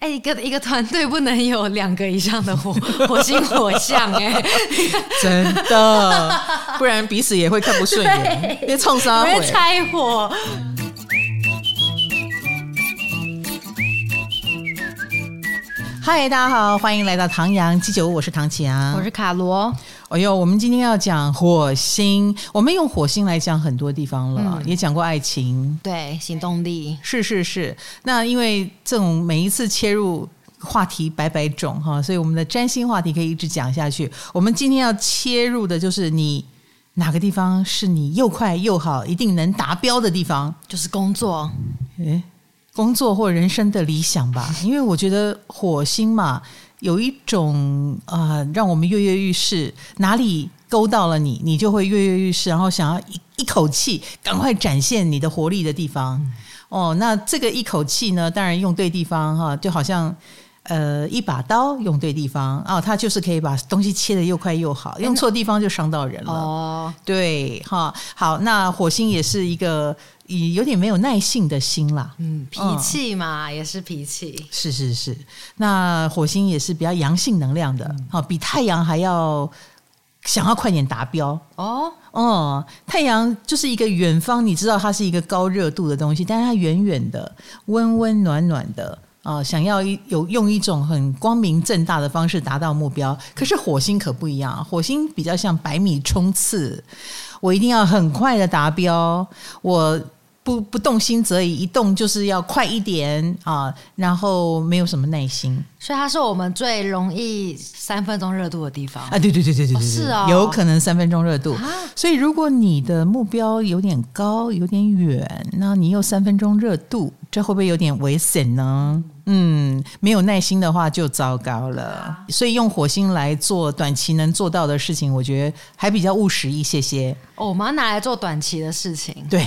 哎，一个一个团队不能有两个以上的火火星火象哎，真的，不然彼此也会看不顺眼，别冲杀，别拆火。嗨，大家好，欢迎来到唐阳鸡酒屋，我是唐启阳，我是卡罗。哎呦，我们今天要讲火星，我们用火星来讲很多地方了，嗯、也讲过爱情，对，行动力，是是是。那因为这种每一次切入话题百百种哈，所以我们的占星话题可以一直讲下去。我们今天要切入的就是你哪个地方是你又快又好，一定能达标的地方，就是工作，诶，工作或人生的理想吧。因为我觉得火星嘛。有一种啊、呃，让我们跃跃欲试，哪里勾到了你，你就会跃跃欲试，然后想要一一口气赶快展现你的活力的地方。嗯、哦，那这个一口气呢，当然用对地方哈，就好像呃一把刀用对地方啊，它就是可以把东西切得又快又好，用错地方就伤到人了。哦，对哈，好，那火星也是一个。有点没有耐性的心啦，嗯，脾气嘛，嗯、也是脾气，是是是。那火星也是比较阳性能量的，好、嗯，比太阳还要想要快点达标哦。哦，太阳就是一个远方，你知道它是一个高热度的东西，但是它远远的、温温暖暖的啊、呃，想要有用一种很光明正大的方式达到目标。可是火星可不一样，火星比较像百米冲刺，我一定要很快的达标，我。不不动心则已，一动就是要快一点啊，然后没有什么耐心，所以它是我们最容易三分钟热度的地方啊！对对对对对对，是啊，有可能三分钟热度。所以如果你的目标有点高，有点远，那你又三分钟热度，这会不会有点危险呢？嗯，没有耐心的话就糟糕了。所以用火星来做短期能做到的事情，我觉得还比较务实一些些。哦，我们要拿来做短期的事情，对。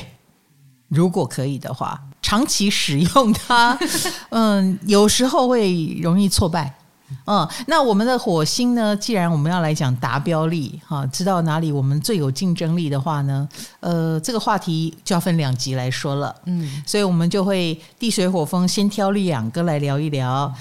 如果可以的话，长期使用它，嗯，有时候会容易挫败。嗯，那我们的火星呢？既然我们要来讲达标力，哈，知道哪里我们最有竞争力的话呢？呃，这个话题就要分两集来说了。嗯，所以我们就会地水火风先挑两个来聊一聊。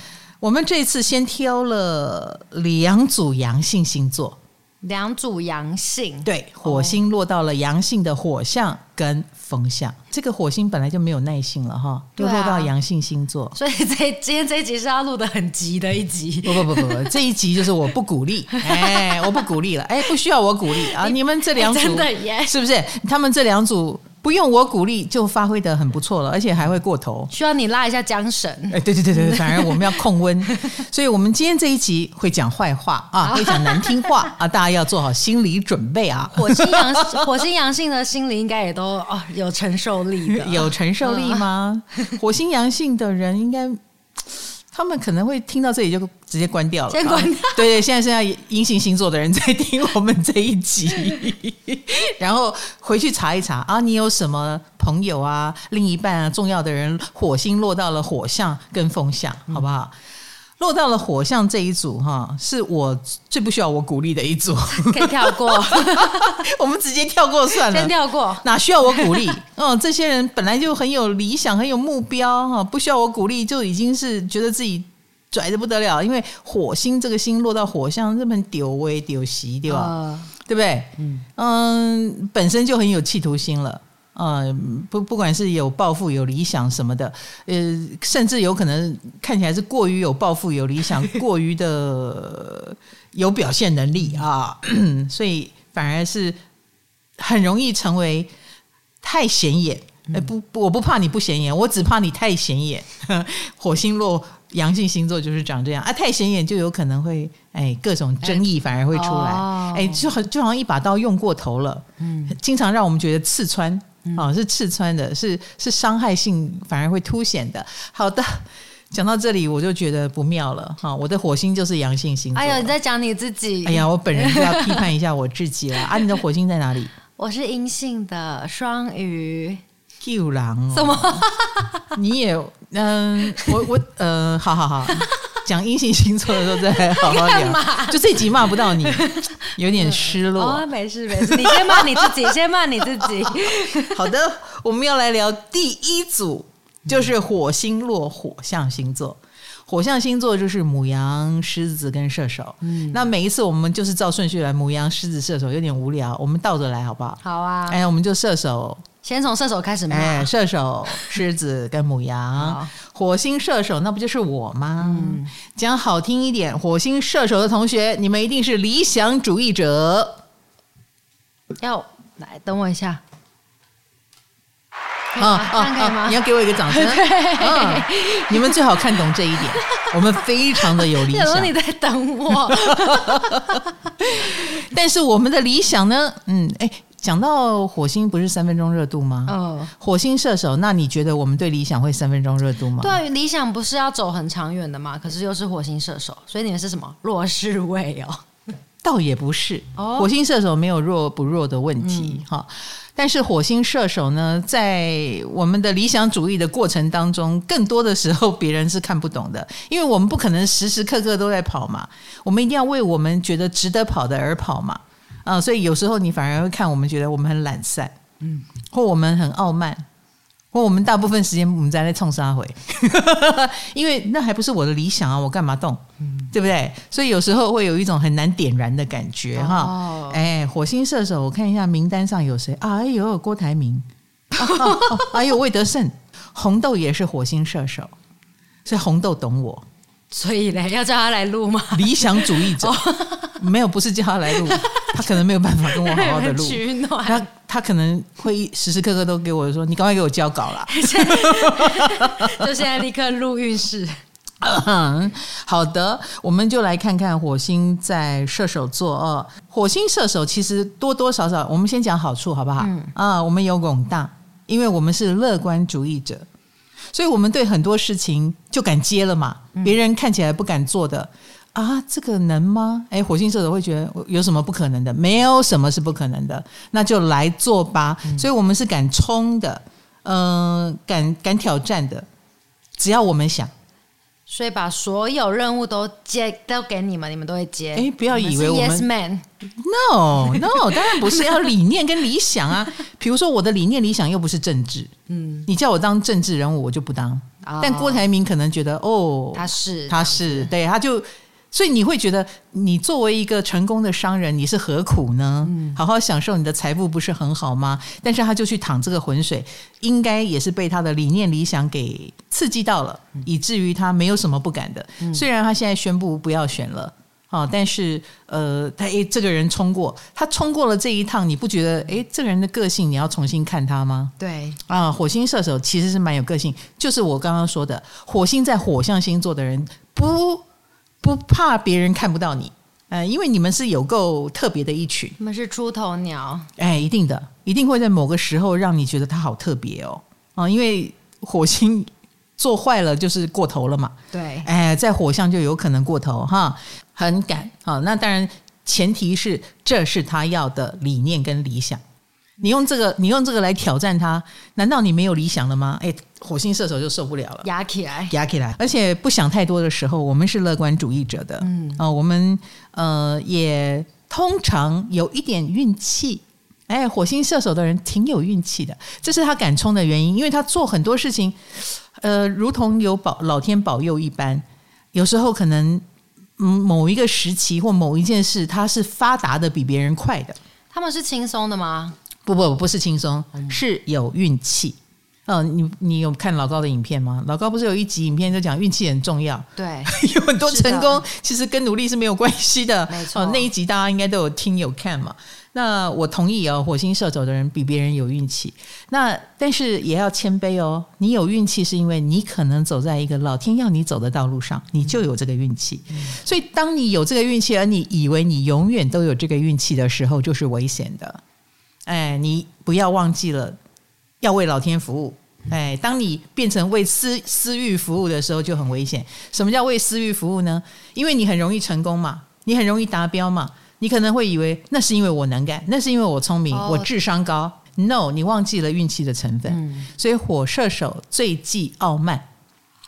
我们这次先挑了两组阳性星座。两组阳性，对，火星落到了阳性的火象跟风象。哦、这个火星本来就没有耐性了哈，又落到阳性星座，所以这今天这一集是要录的很急的一集。不不不不不，这一集就是我不鼓励，哎，我不鼓励了，哎，不需要我鼓励啊，你们这两组，真的耶，是不是？他们这两组。不用我鼓励就发挥的很不错了，而且还会过头。需要你拉一下缰绳。哎，对对对对，反而我们要控温，所以我们今天这一集会讲坏话啊，会讲难听话啊，大家要做好心理准备啊。火星阳火星阳性的心理应该也都哦有承受力的，有承受力吗？火星阳性的人应该。他们可能会听到这里就直接关掉了。先关掉。对对，现在剩下阴性星座的人在听我们这一集，然后回去查一查啊，你有什么朋友啊、另一半啊、重要的人，火星落到了火象跟风象，好不好？嗯落到了火象这一组哈，是我最不需要我鼓励的一组，可以跳过，我们直接跳过算了，先跳过，哪需要我鼓励？嗯，这些人本来就很有理想，很有目标哈，不需要我鼓励就已经是觉得自己拽的不得了，因为火星这个星落到火象，这么丢威丢席，对吧？呃、对不对？嗯嗯，本身就很有企图心了。呃，不，不管是有抱负、有理想什么的，呃，甚至有可能看起来是过于有抱负、有理想，过于的有表现能力啊，所以反而是很容易成为太显眼。哎，不，不，我不怕你不显眼，我只怕你太显眼。火星落阳性星座就是长这样啊，太显眼就有可能会哎各种争议反而会出来，哎，就很就好像一把刀用过头了，嗯，经常让我们觉得刺穿。哦，是刺穿的，是是伤害性反而会凸显的。好的，讲到这里我就觉得不妙了。哈，我的火星就是阳性星座。哎呦，你在讲你自己？哎呀，我本人就要批判一下我自己了。啊，你的火星在哪里？我是阴性的双鱼。救狼？什么？你也嗯，我我呃，好好好。讲阴性星座的时候再好好聊，就这集骂不到你，有点失落。哦，没事没事，你先骂你自己，先骂你自己。好的，我们要来聊第一组，就是火星落火象星座。火象星座就是母羊、狮子跟射手。嗯，那每一次我们就是照顺序来，母羊、狮子、射手有点无聊，我们倒着来好不好？好啊。哎，我们就射手，先从射手开始嘛。哎，射手、狮子跟母羊，火星射手，那不就是我吗？嗯，讲好听一点，火星射手的同学，你们一定是理想主义者。要来，等我一下。啊啊啊！你要给我一个掌声。嗯，你们最好看懂这一点。我们非常的有理想。你在等我。但是我们的理想呢？嗯，哎，讲到火星不是三分钟热度吗？嗯。火星射手，那你觉得我们对理想会三分钟热度吗？对，理想不是要走很长远的吗？可是又是火星射手，所以你们是什么弱势位哦？倒也不是，火星射手没有弱不弱的问题哈。嗯但是火星射手呢，在我们的理想主义的过程当中，更多的时候别人是看不懂的，因为我们不可能时时刻刻都在跑嘛，我们一定要为我们觉得值得跑的而跑嘛，啊，所以有时候你反而会看我们觉得我们很懒散，嗯，或我们很傲慢。或我们大部分时间我们在那冲杀回，因为那还不是我的理想啊，我干嘛动？嗯、对不对？所以有时候会有一种很难点燃的感觉哈。哦、哎，火星射手，我看一下名单上有谁啊？哎呦，郭台铭，啊啊啊、哎呦，魏德圣，红豆也是火星射手，所以红豆懂我。所以嘞，要叫他来录吗？理想主义者，没有，不是叫他来录，他可能没有办法跟我好好的录。他他可能会时时刻刻都给我说：“你赶快给我交稿啦。”就现在立刻录运势。好的，我们就来看看火星在射手座哦。火星射手其实多多少少，我们先讲好处好不好？嗯啊，我们有广大，因为我们是乐观主义者。所以我们对很多事情就敢接了嘛，别人看起来不敢做的啊，这个能吗？哎，火星射手会觉得有什么不可能的？没有什么是不可能的，那就来做吧。所以我们是敢冲的，嗯、呃，敢敢挑战的，只要我们想。所以把所有任务都接都给你们，你们都会接。哎，不要以为我们，是 Yes Man，No No，当然不是要理念跟理想啊。比如说我的理念理想又不是政治，嗯，你叫我当政治人物，我就不当。哦、但郭台铭可能觉得，哦，他是他是，对，他就。所以你会觉得，你作为一个成功的商人，你是何苦呢？嗯，好好享受你的财富不是很好吗？但是他就去淌这个浑水，应该也是被他的理念理想给刺激到了，以至于他没有什么不敢的。虽然他现在宣布不要选了，啊，但是呃，他诶，这个人冲过，他冲过了这一趟，你不觉得诶，这个人的个性你要重新看他吗？对啊，火星射手其实是蛮有个性，就是我刚刚说的，火星在火象星座的人不。不怕别人看不到你，呃，因为你们是有够特别的一群，你们是出头鸟，哎，一定的，一定会在某个时候让你觉得他好特别哦，啊，因为火星做坏了就是过头了嘛，对，哎，在火象就有可能过头哈，很敢，好，那当然前提是这是他要的理念跟理想。你用这个，你用这个来挑战他，难道你没有理想了吗？哎，火星射手就受不了了，压起来，压起来。而且不想太多的时候，我们是乐观主义者的，嗯啊、呃，我们呃也通常有一点运气。哎，火星射手的人挺有运气的，这是他敢冲的原因，因为他做很多事情，呃，如同有保老天保佑一般。有时候可能嗯某一个时期或某一件事，他是发达的比别人快的。他们是轻松的吗？不不不是轻松，是有运气。嗯、哦，你你有看老高的影片吗？老高不是有一集影片就讲运气很重要？对，有很多成功其实跟努力是没有关系的。没错、哦，那一集大家应该都有听有看嘛。那我同意哦，火星射手的人比别人有运气。那但是也要谦卑哦，你有运气是因为你可能走在一个老天要你走的道路上，你就有这个运气。嗯、所以当你有这个运气，而你以为你永远都有这个运气的时候，就是危险的。哎，你不要忘记了要为老天服务。哎，当你变成为私私欲服务的时候，就很危险。什么叫为私欲服务呢？因为你很容易成功嘛，你很容易达标嘛。你可能会以为那是因为我能干，那是因为我聪明，我智商高。No，你忘记了运气的成分。嗯，所以火射手最忌傲慢。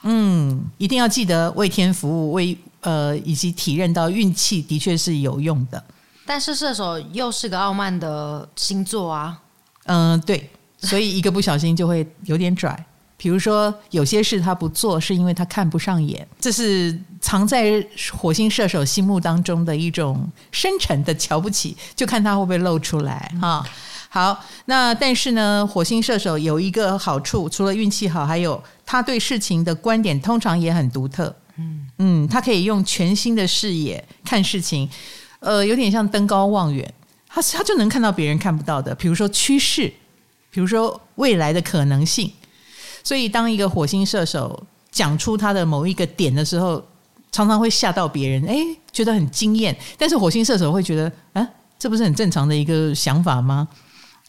嗯，一定要记得为天服务，为呃以及体认到运气的确是有用的。但是射手又是个傲慢的星座啊，嗯，对，所以一个不小心就会有点拽。比如说有些事他不做，是因为他看不上眼，这是藏在火星射手心目当中的一种深沉的瞧不起，就看他会不会露出来哈。好，那但是呢，火星射手有一个好处，除了运气好，还有他对事情的观点通常也很独特。嗯嗯，他可以用全新的视野看事情，呃，有点像登高望远，他他就能看到别人看不到的，比如说趋势，比如说未来的可能性。所以，当一个火星射手讲出他的某一个点的时候，常常会吓到别人，哎，觉得很惊艳。但是火星射手会觉得，啊，这不是很正常的一个想法吗？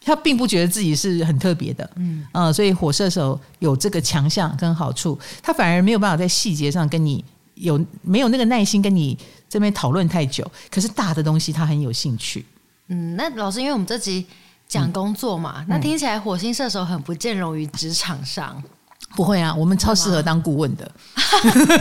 他并不觉得自己是很特别的，嗯啊、呃，所以火射手有这个强项跟好处，他反而没有办法在细节上跟你有没有那个耐心跟你这边讨论太久，可是大的东西他很有兴趣。嗯，那老师，因为我们这集讲工作嘛，嗯、那听起来火星射手很不见容于职场上。不会啊，我们超适合当顾问的，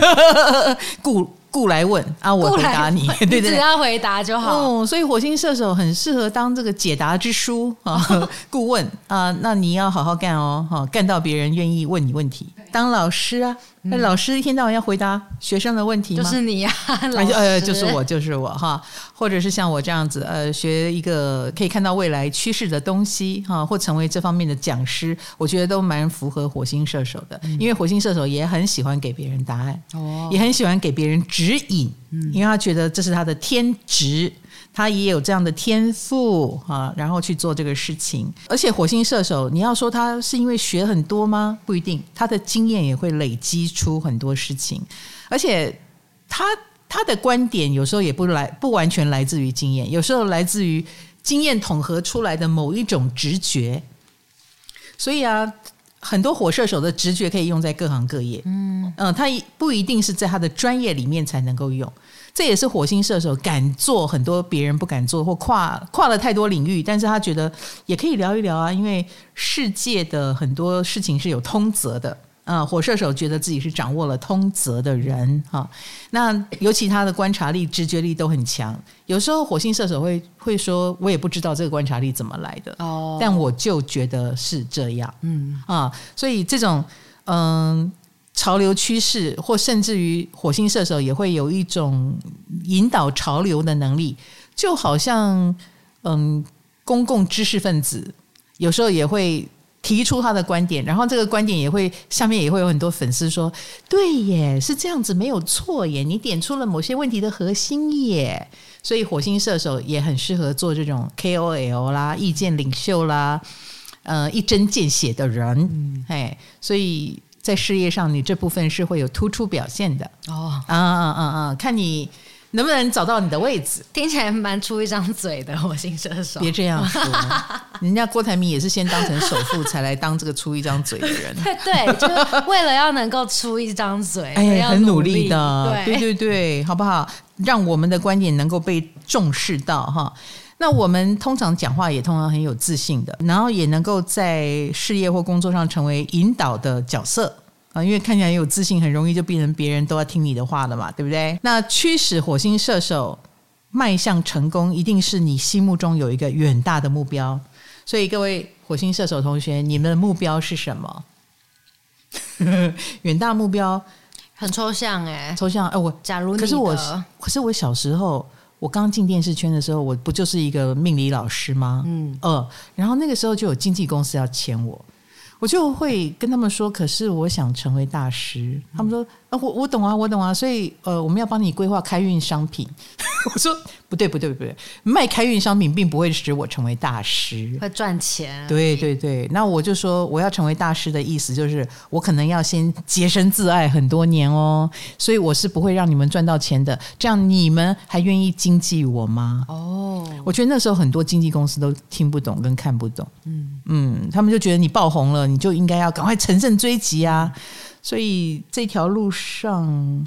顾。顾来问啊，我回答你，对对，只要回答就好。哦，所以火星射手很适合当这个解答之书啊，顾问啊，那你要好好干哦，哈，干到别人愿意问你问题。当老师啊，那老师一天到晚要回答学生的问题吗？就是你呀，老师。呃，就是我，就是我哈，或者是像我这样子，呃，学一个可以看到未来趋势的东西哈，或成为这方面的讲师，我觉得都蛮符合火星射手的，因为火星射手也很喜欢给别人答案，哦，也很喜欢给别人指。指引，因为他觉得这是他的天职，他也有这样的天赋啊，然后去做这个事情。而且火星射手，你要说他是因为学很多吗？不一定，他的经验也会累积出很多事情。而且他他的观点有时候也不来，不完全来自于经验，有时候来自于经验统合出来的某一种直觉。所以啊。很多火射手的直觉可以用在各行各业，嗯嗯，他不一定是在他的专业里面才能够用，这也是火星射手敢做很多别人不敢做或跨跨了太多领域，但是他觉得也可以聊一聊啊，因为世界的很多事情是有通则的。啊，火射手觉得自己是掌握了通则的人哈，那尤其他的观察力、直觉力都很强。有时候火星射手会会说：“我也不知道这个观察力怎么来的哦，但我就觉得是这样。”嗯啊，所以这种嗯潮流趋势，或甚至于火星射手也会有一种引导潮流的能力，就好像嗯公共知识分子有时候也会。提出他的观点，然后这个观点也会下面也会有很多粉丝说：“对耶，是这样子，没有错耶，你点出了某些问题的核心耶。”所以火星射手也很适合做这种 KOL 啦、意见领袖啦、呃一针见血的人。嗯，哎，所以在事业上你这部分是会有突出表现的哦。啊啊啊啊！看你。能不能找到你的位置？听起来蛮出一张嘴的火星射手。别这样说，人家郭台铭也是先当成首富，才来当这个出一张嘴的人。对 对，就是为了要能够出一张嘴，哎，很努力的。对对对，好不好？让我们的观点能够被重视到哈。那我们通常讲话也通常很有自信的，然后也能够在事业或工作上成为引导的角色。啊，因为看起来有自信，很容易就变成别人都要听你的话了嘛，对不对？那驱使火星射手迈向成功，一定是你心目中有一个远大的目标。所以各位火星射手同学，你们的目标是什么？远大目标很抽象哎，抽象哎，我假如可是我可是我小时候，我刚进电视圈的时候，我不就是一个命理老师吗？嗯呃，然后那个时候就有经纪公司要签我。我就会跟他们说，可是我想成为大师。他们说啊，我我懂啊，我懂啊，所以呃，我们要帮你规划开运商品。我说不对不对不对，卖开运商品并不会使我成为大师，会赚钱。对对对，那我就说我要成为大师的意思就是，我可能要先洁身自爱很多年哦，所以我是不会让你们赚到钱的。这样你们还愿意经济我吗？哦，我觉得那时候很多经纪公司都听不懂跟看不懂。嗯嗯，他们就觉得你爆红了，你就应该要赶快乘胜追击啊。所以这条路上，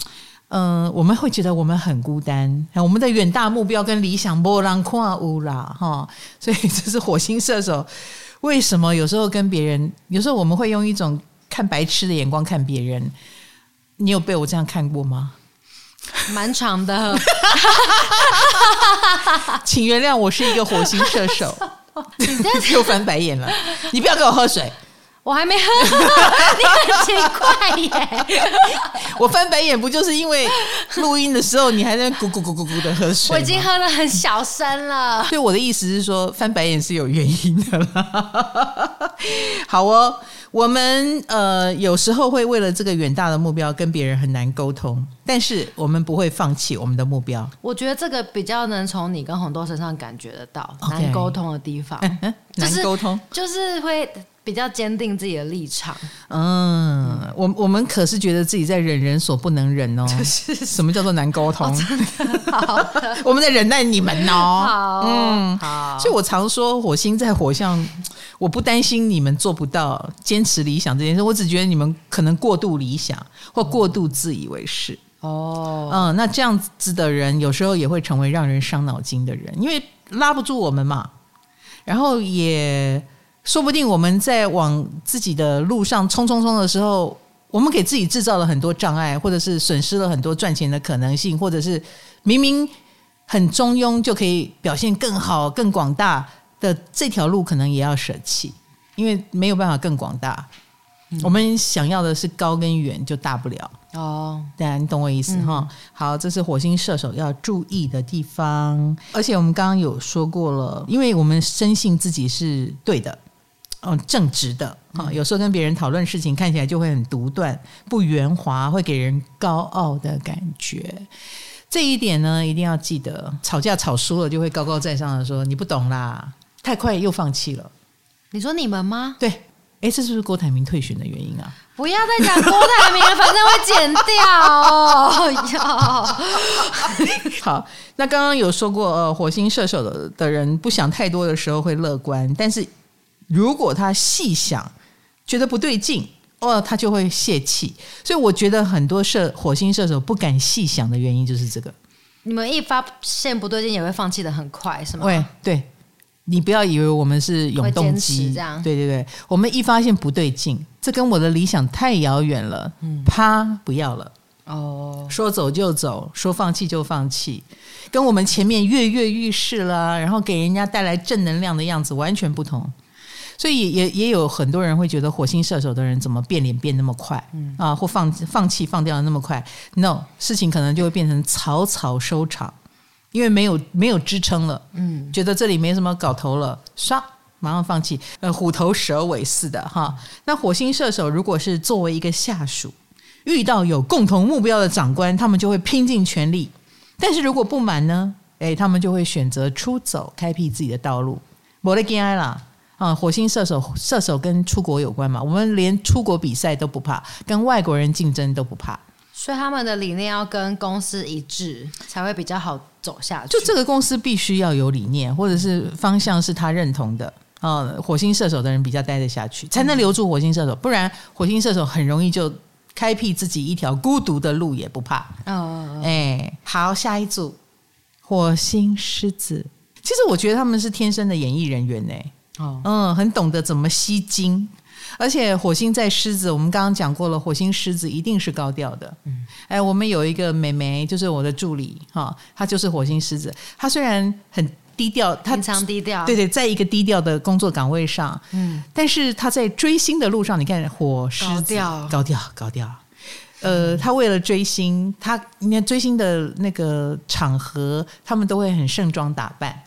嗯、呃，我们会觉得我们很孤单。我们的远大目标跟理想波浪跨乌啦，哈。所以这是火星射手。为什么有时候跟别人，有时候我们会用一种看白痴的眼光看别人？你有被我这样看过吗？蛮长的，请原谅，我是一个火星射手。又翻白眼了，你不要给我喝水。我还没喝，你很奇怪耶！我翻白眼不就是因为录音的时候你还在咕咕咕咕咕的喝水？我已经喝了很小声了。所以我的意思是说，翻白眼是有原因的啦。好哦，我们呃有时候会为了这个远大的目标跟别人很难沟通，但是我们不会放弃我们的目标。我觉得这个比较能从你跟红豆身上感觉得到难沟通的地方，就是沟通就是会。比较坚定自己的立场。嗯，我我们可是觉得自己在忍人所不能忍哦。就 是什么叫做难沟通？好的，我们在忍耐你们哦。好，嗯，好。所以我常说，火星在火象，我不担心你们做不到坚持理想这件事，我只觉得你们可能过度理想或过度自以为是。哦，嗯，那这样子的人有时候也会成为让人伤脑筋的人，因为拉不住我们嘛。然后也。说不定我们在往自己的路上冲冲冲的时候，我们给自己制造了很多障碍，或者是损失了很多赚钱的可能性，或者是明明很中庸就可以表现更好、更广大的这条路，可能也要舍弃，因为没有办法更广大。嗯、我们想要的是高跟远，就大不了哦。对啊，你懂我意思哈？嗯、好，这是火星射手要注意的地方。而且我们刚刚有说过了，因为我们深信自己是对的。嗯，正直的啊，有时候跟别人讨论事情，看起来就会很独断、不圆滑，会给人高傲的感觉。这一点呢，一定要记得。吵架吵输了，就会高高在上的说：“你不懂啦，太快又放弃了。”你说你们吗？对，哎，这是不是郭台铭退选的原因啊？不要再讲郭台铭了，反正会剪掉哦。好，那刚刚有说过，呃，火星射手的的人不想太多的时候会乐观，但是。如果他细想，觉得不对劲，哦，他就会泄气。所以我觉得很多射火星射手不敢细想的原因就是这个。你们一发现不对劲，也会放弃的很快，是吗？对，对，你不要以为我们是永动机，这样。对对对，我们一发现不对劲，这跟我的理想太遥远了，嗯，啪，不要了。哦，说走就走，说放弃就放弃，跟我们前面跃跃欲试啦，然后给人家带来正能量的样子完全不同。所以也也有很多人会觉得火星射手的人怎么变脸变那么快，嗯、啊，或放放弃放掉的那么快？No，事情可能就会变成草草收场，因为没有没有支撑了，嗯，觉得这里没什么搞头了，刷马上放弃，呃，虎头蛇尾似的哈。那火星射手如果是作为一个下属，遇到有共同目标的长官，他们就会拼尽全力；但是如果不满呢，诶，他们就会选择出走，开辟自己的道路。没得惊啦。啊，火星射手，射手跟出国有关嘛？我们连出国比赛都不怕，跟外国人竞争都不怕，所以他们的理念要跟公司一致，才会比较好走下去。就这个公司必须要有理念，或者是方向是他认同的啊。火星射手的人比较待得下去，才能留住火星射手，不然火星射手很容易就开辟自己一条孤独的路，也不怕。哦，哎，好，下一组火星狮子，其实我觉得他们是天生的演艺人员呢。哦，嗯，很懂得怎么吸睛，而且火星在狮子，我们刚刚讲过了，火星狮子一定是高调的。嗯，哎，我们有一个美眉，就是我的助理，哈，她就是火星狮子。她虽然很低调，她非常低调，对对，在一个低调的工作岗位上，嗯，但是她在追星的路上，你看火狮子高调。高调高调，呃，她为了追星，她你看追星的那个场合，他们都会很盛装打扮。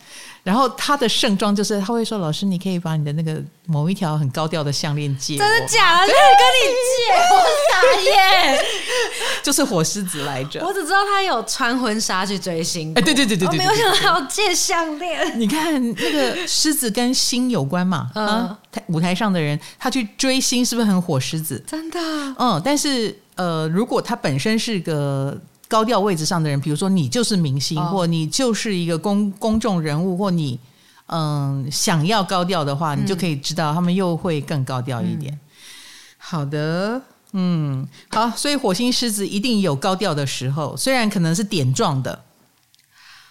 然后他的盛装就是他会说：“老师，你可以把你的那个某一条很高调的项链借我。”真的假的？可以跟你借？我傻耶！就是火狮子来着。我只知道他有穿婚纱去追星。哎，对对对对对，我没有想到他要借项链。你看那个狮子跟星有关嘛？嗯，台舞台上的人他去追星，是不是很火狮子？真的。嗯，但是呃，如果他本身是个。高调位置上的人，比如说你就是明星，哦、或你就是一个公公众人物，或你嗯想要高调的话，你就可以知道他们又会更高调一点。嗯、好的，嗯，好，所以火星狮子一定有高调的时候，虽然可能是点状的。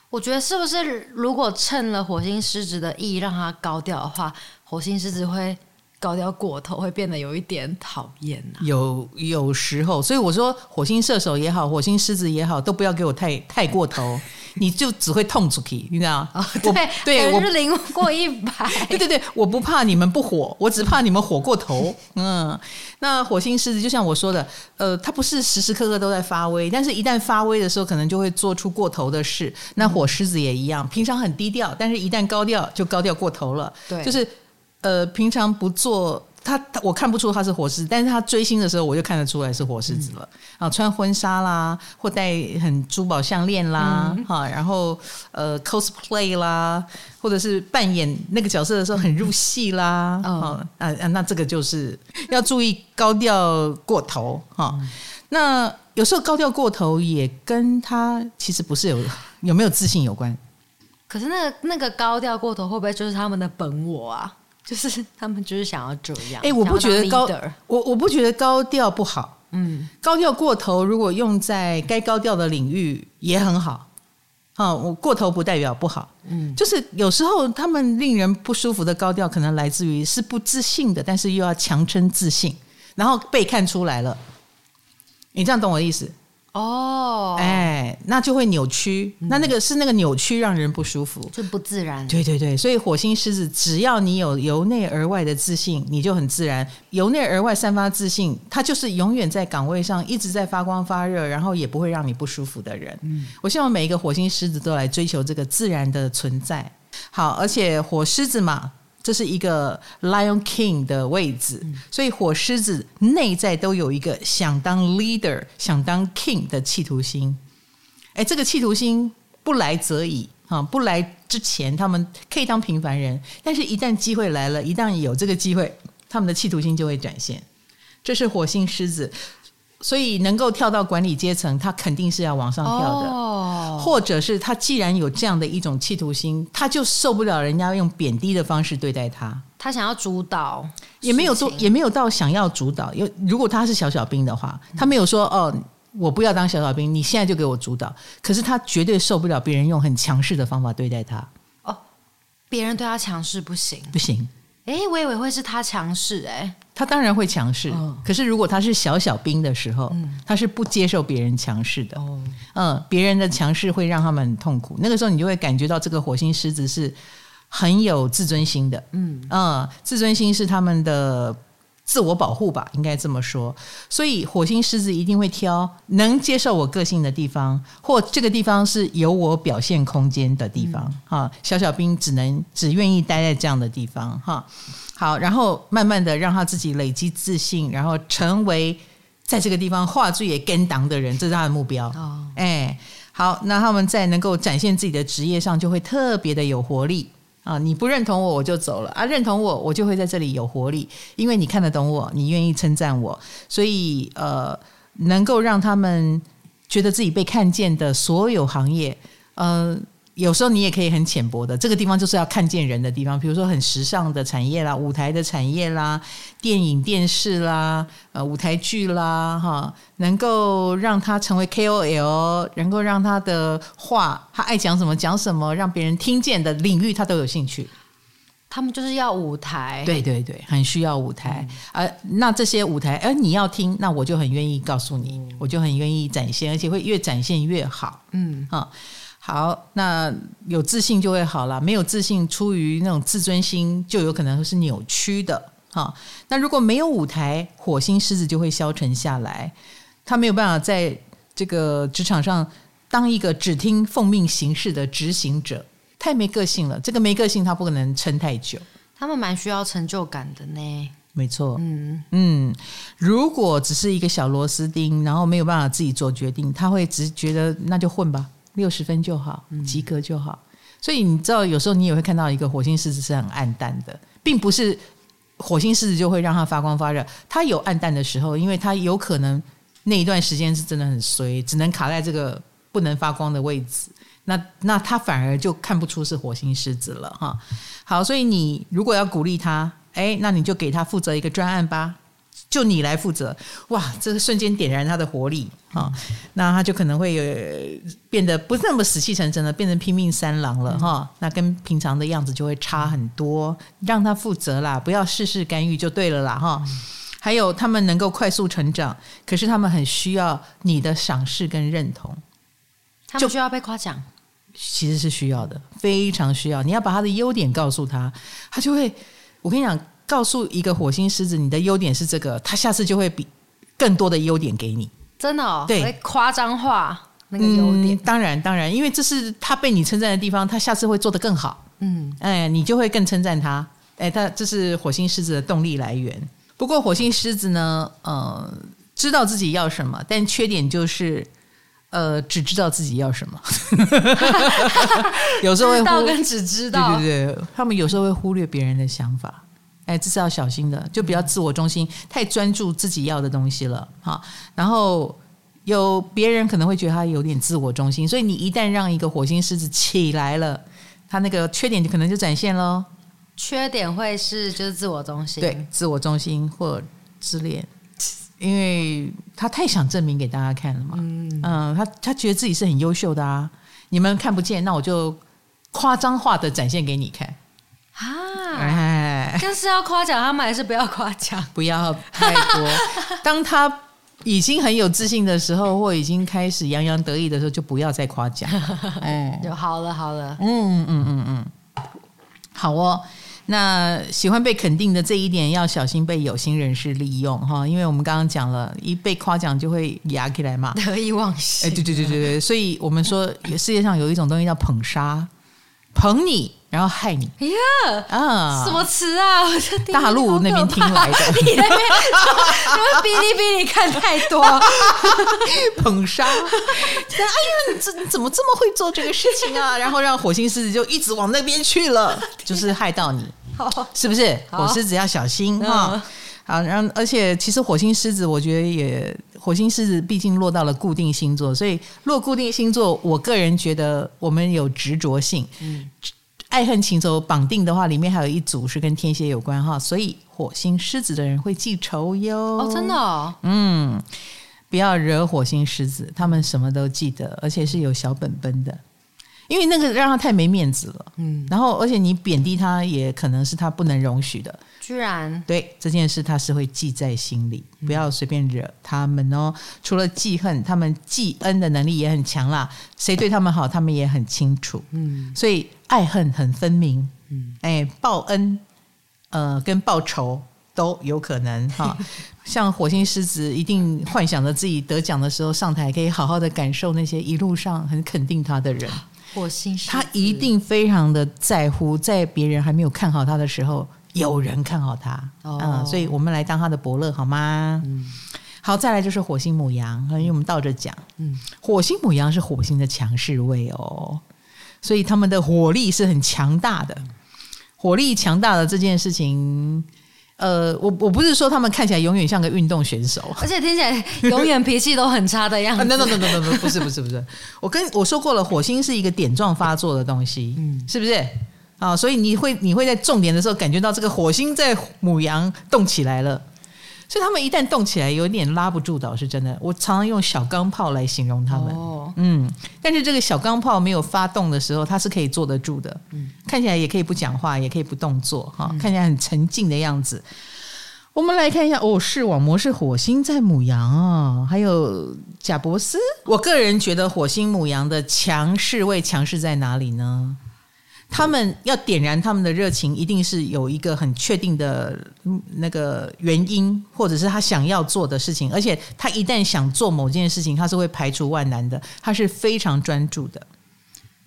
我觉得是不是如果趁了火星狮子的意让它高调的话，火星狮子会。高调过头会变得有一点讨厌呐、啊。有有时候，所以我说火星射手也好，火星狮子也好，都不要给我太 太过头，你就只会痛出去，你知道吗？哦、对，我对我是零过一百。对对对，我不怕你们不火，我只怕你们火过头。嗯，那火星狮子就像我说的，呃，他不是时时刻刻都在发威，但是一旦发威的时候，可能就会做出过头的事。那火狮子也一样，平常很低调，但是一旦高调就高调过头了。对，就是呃，平常不做。他，他我看不出他是火狮子，但是他追星的时候我就看得出来是火狮子了。啊、嗯，穿婚纱啦，或戴很珠宝项链啦，哈、嗯，然后呃 cosplay 啦，或者是扮演那个角色的时候很入戏啦，嗯、啊啊，那这个就是要注意高调过头哈、嗯。那有时候高调过头也跟他其实不是有有没有自信有关。可是那个那个高调过头会不会就是他们的本我啊？就是 他们就是想要这样，哎、欸，我不觉得高，我我不觉得高调不好，嗯，高调过头如果用在该高调的领域也很好，啊，我过头不代表不好，嗯，就是有时候他们令人不舒服的高调，可能来自于是不自信的，但是又要强撑自信，然后被看出来了，你这样懂我的意思？哦，哎，那就会扭曲，那那个是那个扭曲让人不舒服，就不自然。对对对，所以火星狮子，只要你有由内而外的自信，你就很自然。由内而外散发自信，他就是永远在岗位上一直在发光发热，然后也不会让你不舒服的人。嗯，我希望每一个火星狮子都来追求这个自然的存在。好，而且火狮子嘛。这是一个 Lion King 的位置，所以火狮子内在都有一个想当 leader、想当 king 的企图心。哎，这个企图心不来则已啊，不来之前他们可以当平凡人，但是一旦机会来了，一旦有这个机会，他们的企图心就会展现。这是火星狮子。所以能够跳到管理阶层，他肯定是要往上跳的，哦，或者是他既然有这样的一种企图心，他就受不了人家用贬低的方式对待他。他想要主导，也没有做，也没有到想要主导。因为如果他是小小兵的话，他没有说哦，我不要当小小兵，你现在就给我主导。可是他绝对受不了别人用很强势的方法对待他。哦，别人对他强势不行，不行。哎，我以为会是他强势，哎。他当然会强势，哦，可是如果他是小小兵的时候，嗯，他是不接受别人强势的。哦，嗯，别人的强势会让他们很痛苦。那个时候，你就会感觉到这个火星狮子是很有自尊心的。嗯嗯，自尊心是他们的自我保护吧，应该这么说。所以，火星狮子一定会挑能接受我个性的地方，或这个地方是有我表现空间的地方。哈，嗯，小小兵只能只愿意待在这样的地方。哈。好，然后慢慢的让他自己累积自信，然后成为在这个地方画最也跟党的人，这是他的目标。哦，哎，好，那他们在能够展现自己的职业上，就会特别的有活力啊！你不认同我，我就走了啊！认同我，我就会在这里有活力，因为你看得懂我，你愿意称赞我，所以呃，能够让他们觉得自己被看见的所有行业，嗯、呃。有时候你也可以很浅薄的，这个地方就是要看见人的地方，比如说很时尚的产业啦、舞台的产业啦、电影电视啦、呃舞台剧啦，哈，能够让他成为 KOL，能够让他的话，他爱讲什么讲什么，让别人听见的领域，他都有兴趣。他们就是要舞台，对对对，很需要舞台。呃、那这些舞台，而、呃、你要听，那我就很愿意告诉你，嗯、我就很愿意展现，而且会越展现越好。嗯啊。好，那有自信就会好了。没有自信，出于那种自尊心，就有可能是扭曲的。哈，那如果没有舞台，火星狮子就会消沉下来。他没有办法在这个职场上当一个只听奉命行事的执行者，太没个性了。这个没个性，他不可能撑太久。他们蛮需要成就感的呢。没错，嗯嗯，如果只是一个小螺丝钉，然后没有办法自己做决定，他会只觉得那就混吧。六十分就好，及格就好。嗯。所以你知道，有时候你也会看到一个火星狮子是很暗淡的，并不是火星狮子就会让它发光发热。它有暗淡的时候，因为它有可能那一段时间是真的很衰，只能卡在这个不能发光的位置。那那它反而就看不出是火星狮子了哈。好，所以你如果要鼓励他，哎，那你就给他负责一个专案吧。就你来负责，哇！这个瞬间点燃他的活力啊、哦，那他就可能会有变得不是那么死气沉沉的，变成拼命三郎了哈、哦。那跟平常的样子就会差很多，让他负责啦，不要事事干预就对了啦哈、哦。还有他们能够快速成长，可是他们很需要你的赏识跟认同，他们需要被夸奖。其实是需要的，非常需要。你要把他的优点告诉他，他就会。我跟你讲，告诉一个火星狮子，你的优点是这个，他下次就会比更多的优点给你。真的哦，对，夸张化那个优点。嗯，当然，当然，因为这是他被你称赞的地方，他下次会做得更好。嗯，哎，你就会更称赞他。哎，他这是火星狮子的动力来源。不过，火星狮子呢，呃，知道自己要什么，但缺点就是。呃，只知道自己要什么，有时候会忽跟只知道，对对对，他们有时候会忽略别人的想法，哎，这是要小心的，就比较自我中心，太专注自己要的东西了，哈。然后有别人可能会觉得他有点自我中心，所以你一旦让一个火星狮子起来了，他那个缺点就可能就展现喽。缺点会是就是自我中心，对，自我中心或自恋。因为他太想证明给大家看了嘛，嗯，嗯，他他觉得自己是很优秀的啊，你们看不见，那我就夸张化的展现给你看啊，哎，但是要夸奖他们还是不要夸奖？不要太多。当他已经很有自信的时候，或已经开始洋洋得意的时候，就不要再夸奖，哎，就好了，好了，嗯嗯嗯嗯，好哦。那喜欢被肯定的这一点要小心被有心人士利用哈，因为我们刚刚讲了一被夸奖就会压起来嘛，得意忘形。哎，对对对对对，所以我们说世界上有一种东西叫捧杀，捧你然后害你。哎呀啊，什么词啊？大陆那边听来的，你那边因为哔哩哔哩看太多，捧杀。哎呀，你怎你怎么这么会做这个事情啊？然后让火星狮子就一直往那边去了，就是害到你。是不是火狮子要小心哈？好，然后而且其实火星狮子，我觉得也火星狮子毕竟落到了固定星座，所以落固定星座，我个人觉得我们有执着性，嗯，爱恨情仇绑定的话，里面还有一组是跟天蝎有关哈，所以火星狮子的人会记仇哟。哦，真的哦？嗯，不要惹火星狮子，他们什么都记得，而且是有小本本的。因为那个让他太没面子了，嗯，然后而且你贬低他也可能是他不能容许的，居然。对这件事他是会记在心里，不要随便惹他们哦。除了记恨，他们记恩的能力也很强啦，谁对他们好，他们也很清楚，嗯，所以爱恨很分明，嗯，哎，报恩呃跟报仇都有可能哈。像火星狮子一定幻想着自己得奖的时候上台，可以好好的感受那些一路上很肯定他的人。火星他一定非常的在乎，在别人还没有看好他的时候，有人看好他。嗯、所以我们来当他的伯乐好吗？嗯，好，再来就是火星母羊，因为我们倒着讲。嗯，火星母羊是火星的强势位哦，所以他们的火力是很强大的。火力强大的这件事情。呃，我我不是说他们看起来永远像个运动选手，而且听起来永远脾气都很差的样子。no no no no no 不是不是不是，我跟我说过了，火星是一个点状发作的东西，嗯，是不是？啊，所以你会你会在重点的时候感觉到这个火星在母羊动起来了。所以他们一旦动起来，有点拉不住，倒是真的。我常常用小钢炮来形容他们。哦，嗯，但是这个小钢炮没有发动的时候，它是可以坐得住的。嗯，看起来也可以不讲话，也可以不动作，哈，看起来很沉静的样子。嗯、我们来看一下，哦，视网膜是火星在母羊啊，还有贾伯斯。我个人觉得火星母羊的强势位强势在哪里呢？他们要点燃他们的热情，一定是有一个很确定的那个原因，或者是他想要做的事情。而且他一旦想做某件事情，他是会排除万难的，他是非常专注的。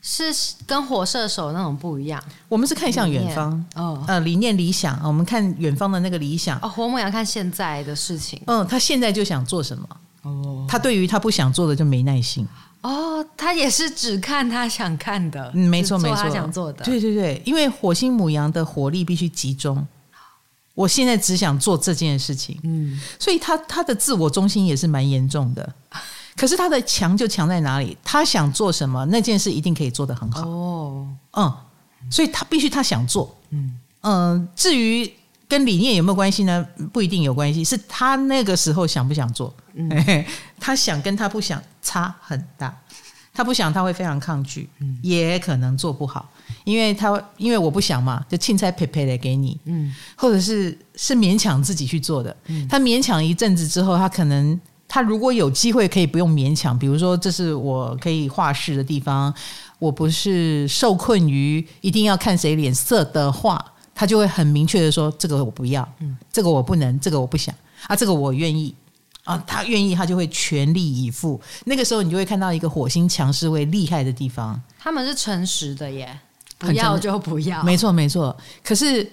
是跟火射手那种不一样。我们是看向远方哦，呃，理念理想，我们看远方的那个理想。哦，火牡羊看现在的事情。嗯，他现在就想做什么？哦，他对于他不想做的就没耐心。哦，他也是只看他想看的，嗯，没错没错，他想做的，对对对，因为火星母羊的火力必须集中，我现在只想做这件事情，嗯，所以他他的自我中心也是蛮严重的，可是他的强就强在哪里？他想做什么，那件事一定可以做得很好，哦，嗯，所以他必须他想做，嗯。嗯，至于。跟理念有没有关系呢？不一定有关系，是他那个时候想不想做。嗯、他想跟他不想差很大，他不想他会非常抗拒，嗯、也可能做不好，因为他因为我不想嘛，就青菜配配的给你，嗯，或者是是勉强自己去做的，嗯、他勉强一阵子之后，他可能他如果有机会可以不用勉强，比如说这是我可以画室的地方，我不是受困于一定要看谁脸色的话，他就会很明确的说：“这个我不要，嗯，这个我不能，这个我不想啊，这个我愿意啊。”他愿意，他就会全力以赴。那个时候，你就会看到一个火星强势位厉害的地方。他们是诚实的耶，不要就不要，没错没错。可是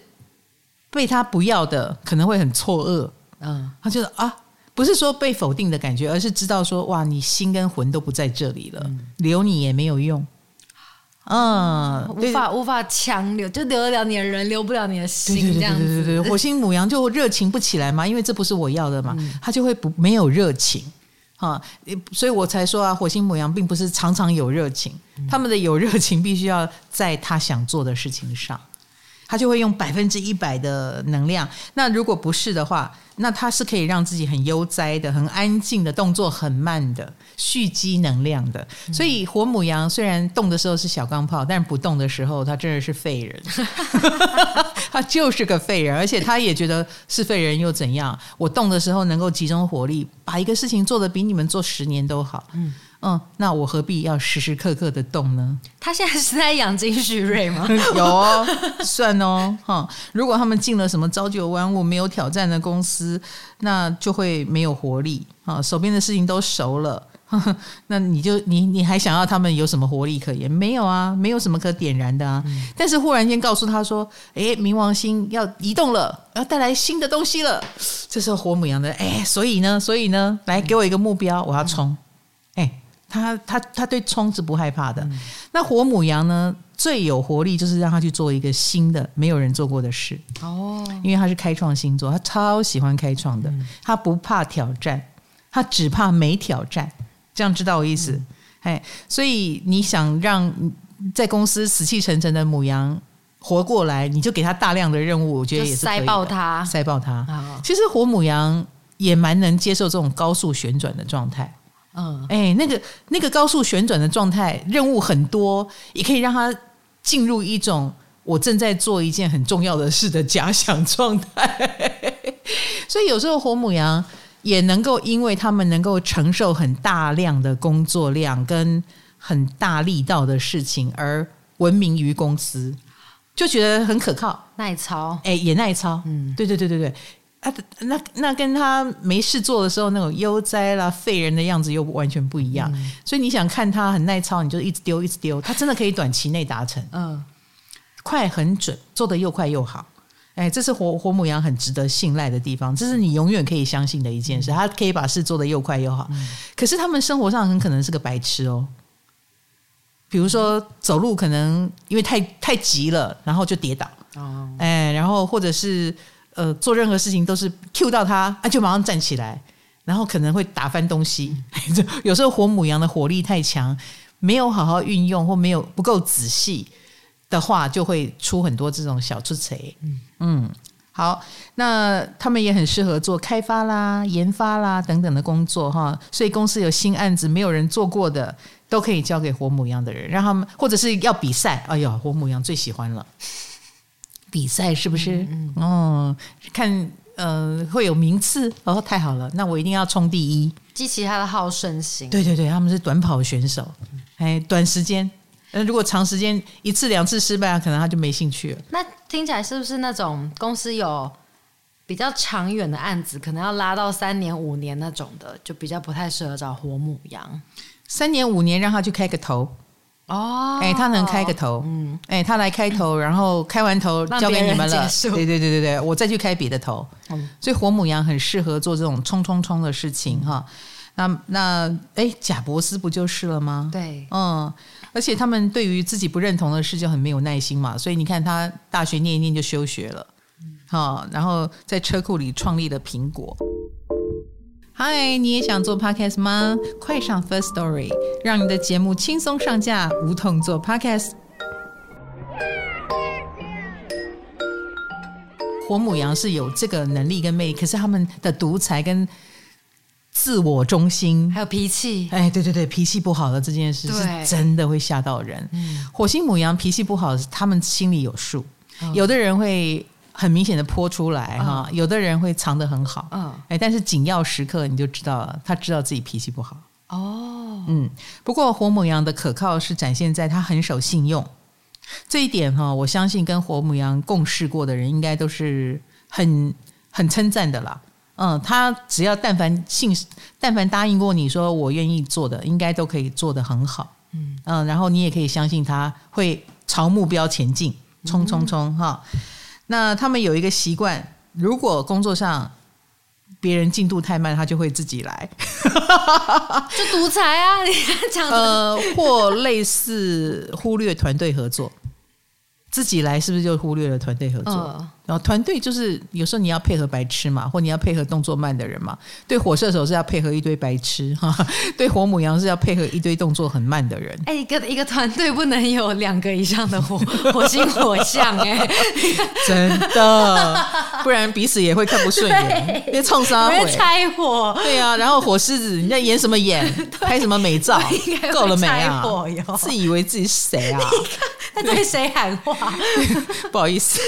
被他不要的可能会很错愕，嗯，他觉得啊。不是说被否定的感觉，而是知道说哇，你心跟魂都不在这里了，嗯、留你也没有用，嗯，无法无法强留，就留得了你的人，留不了你的心，对对对对对对，对，火星母羊就热情不起来嘛，因为这不是我要的嘛，嗯、他就会不没有热情啊，所以我才说啊，火星母羊并不是常常有热情，嗯、他们的有热情必须要在他想做的事情上。他就会用百分之一百的能量。那如果不是的话，那他是可以让自己很悠哉的、很安静的动作很慢的蓄积能量的。所以火母羊虽然动的时候是小钢炮，但不动的时候他真的是废人。他就是个废人，而且他也觉得是废人又怎样？我动的时候能够集中火力，把一个事情做得比你们做十年都好。嗯。嗯，那我何必要时时刻刻的动呢？他现在是在养精蓄锐吗？有哦，算哦，哈。如果他们进了什么朝九晚五、没有挑战的公司，那就会没有活力啊。手边的事情都熟了，呵呵，那你就你你还想要他们有什么活力可言？没有啊，没有什么可点燃的啊。嗯、但是忽然间告诉他说：“哎，冥王星要移动了，要带来新的东西了。”这时候火母羊的哎，所以呢，所以呢，来给我一个目标，我要冲，哎。他他他对冲是不害怕的。嗯、那火母羊呢，最有活力就是让他去做一个新的没有人做过的事哦，因为他是开创星座，他超喜欢开创的，嗯、他不怕挑战，他只怕没挑战。这样知道我意思？哎、嗯，所以你想让在公司死气沉沉的母羊活过来，你就给他大量的任务，我觉得也是塞爆他，塞爆他。哦、其实火母羊也蛮能接受这种高速旋转的状态。嗯，哎，那个那个高速旋转的状态，任务很多，也可以让他进入一种我正在做一件很重要的事的假想状态。所以有时候火母羊也能够，因为他们能够承受很大量的工作量跟很大力道的事情，而闻名于公司，就觉得很可靠，耐操，哎，也耐操。嗯，对对对对对。啊，那那跟他没事做的时候那种悠哉啦、废人的样子又完全不一样。嗯、所以你想看他很耐操，你就一直丢，一直丢，他真的可以短期内达成。嗯，快很准，做的又快又好。哎，这是活活母羊很值得信赖的地方，这是你永远可以相信的一件事。他可以把事做得又快又好。嗯、可是他们生活上很可能是个白痴哦。比如说走路可能因为太太急了，然后就跌倒。哦，哎，然后或者是。呃，做任何事情都是 cue 到他，啊，就马上站起来，然后可能会打翻东西。有时候火母羊的火力太强，没有好好运用或没有不够仔细的话，就会出很多这种小出错。嗯嗯，好，那他们也很适合做开发啦、研发啦等等的工作哈。所以公司有新案子没有人做过的，都可以交给火母羊的人，让他们或者是要比赛。哎呀，火母羊最喜欢了。比赛是不是？嗯，嗯，哦，看，呃，会有名次哦，太好了，那我一定要冲第一，激起他的好胜心。对对对，他们是短跑选手，哎，短时间，那，如果长时间一次两次失败，可能他就没兴趣了。那听起来是不是那种公司有比较长远的案子，可能要拉到三年五年那种的，就比较不太适合找活母羊。三年五年让他去开个头。哦，哎，他能开个头，嗯，哎，他来开头，然后开完头 交给你们了，对对对对对，我再去开别的头，嗯，所以火母羊很适合做这种冲冲冲的事情哈。那那哎，贾伯斯不就是了吗？对，嗯，而且他们对于自己不认同的事就很没有耐心嘛，所以你看他大学念一念就休学了，好，然后在车库里创立了苹果。嗨，你也想做 podcast 吗？快上 First Story，让你的节目轻松上架，无痛做 podcast。火母羊是有这个能力跟魅力，可是他们的独裁跟自我中心，还有脾气，哎，对对对，脾气不好的这件事是真的会吓到人。对火星母羊脾气不好，他们心里有数。嗯、有的人会。很明显的泼出来哈，嗯、有的人会藏得很好，嗯，哎，但是紧要时刻你就知道了，他知道自己脾气不好。哦，嗯，不过火母羊的可靠是展现在他很守信用这一点哈，我相信跟火母羊共事过的人应该都是很很称赞的啦。嗯，他只要但凡信，但凡答应过你说我愿意做的，应该都可以做得很好。嗯嗯，然后你也可以相信他会朝目标前进，冲冲冲哈。那他们有一个习惯，如果工作上别人进度太慢，他就会自己来，就独裁啊！你讲的呃，或类似忽略团队合作，自己来是不是就忽略了团队合作？嗯然后团队就是有时候你要配合白痴嘛，或你要配合动作慢的人嘛。对火射手是要配合一堆白痴哈，对火母羊是要配合一堆动作很慢的人。哎，一个一个团队不能有两个以上的火 火星火象哎，真的，不然彼此也会看不顺眼，别冲杀会拆火。对、啊，然后火狮子你在演什么演？拍什么美照？够了没啊？自以为自己是谁啊？他对谁喊话？不好意思。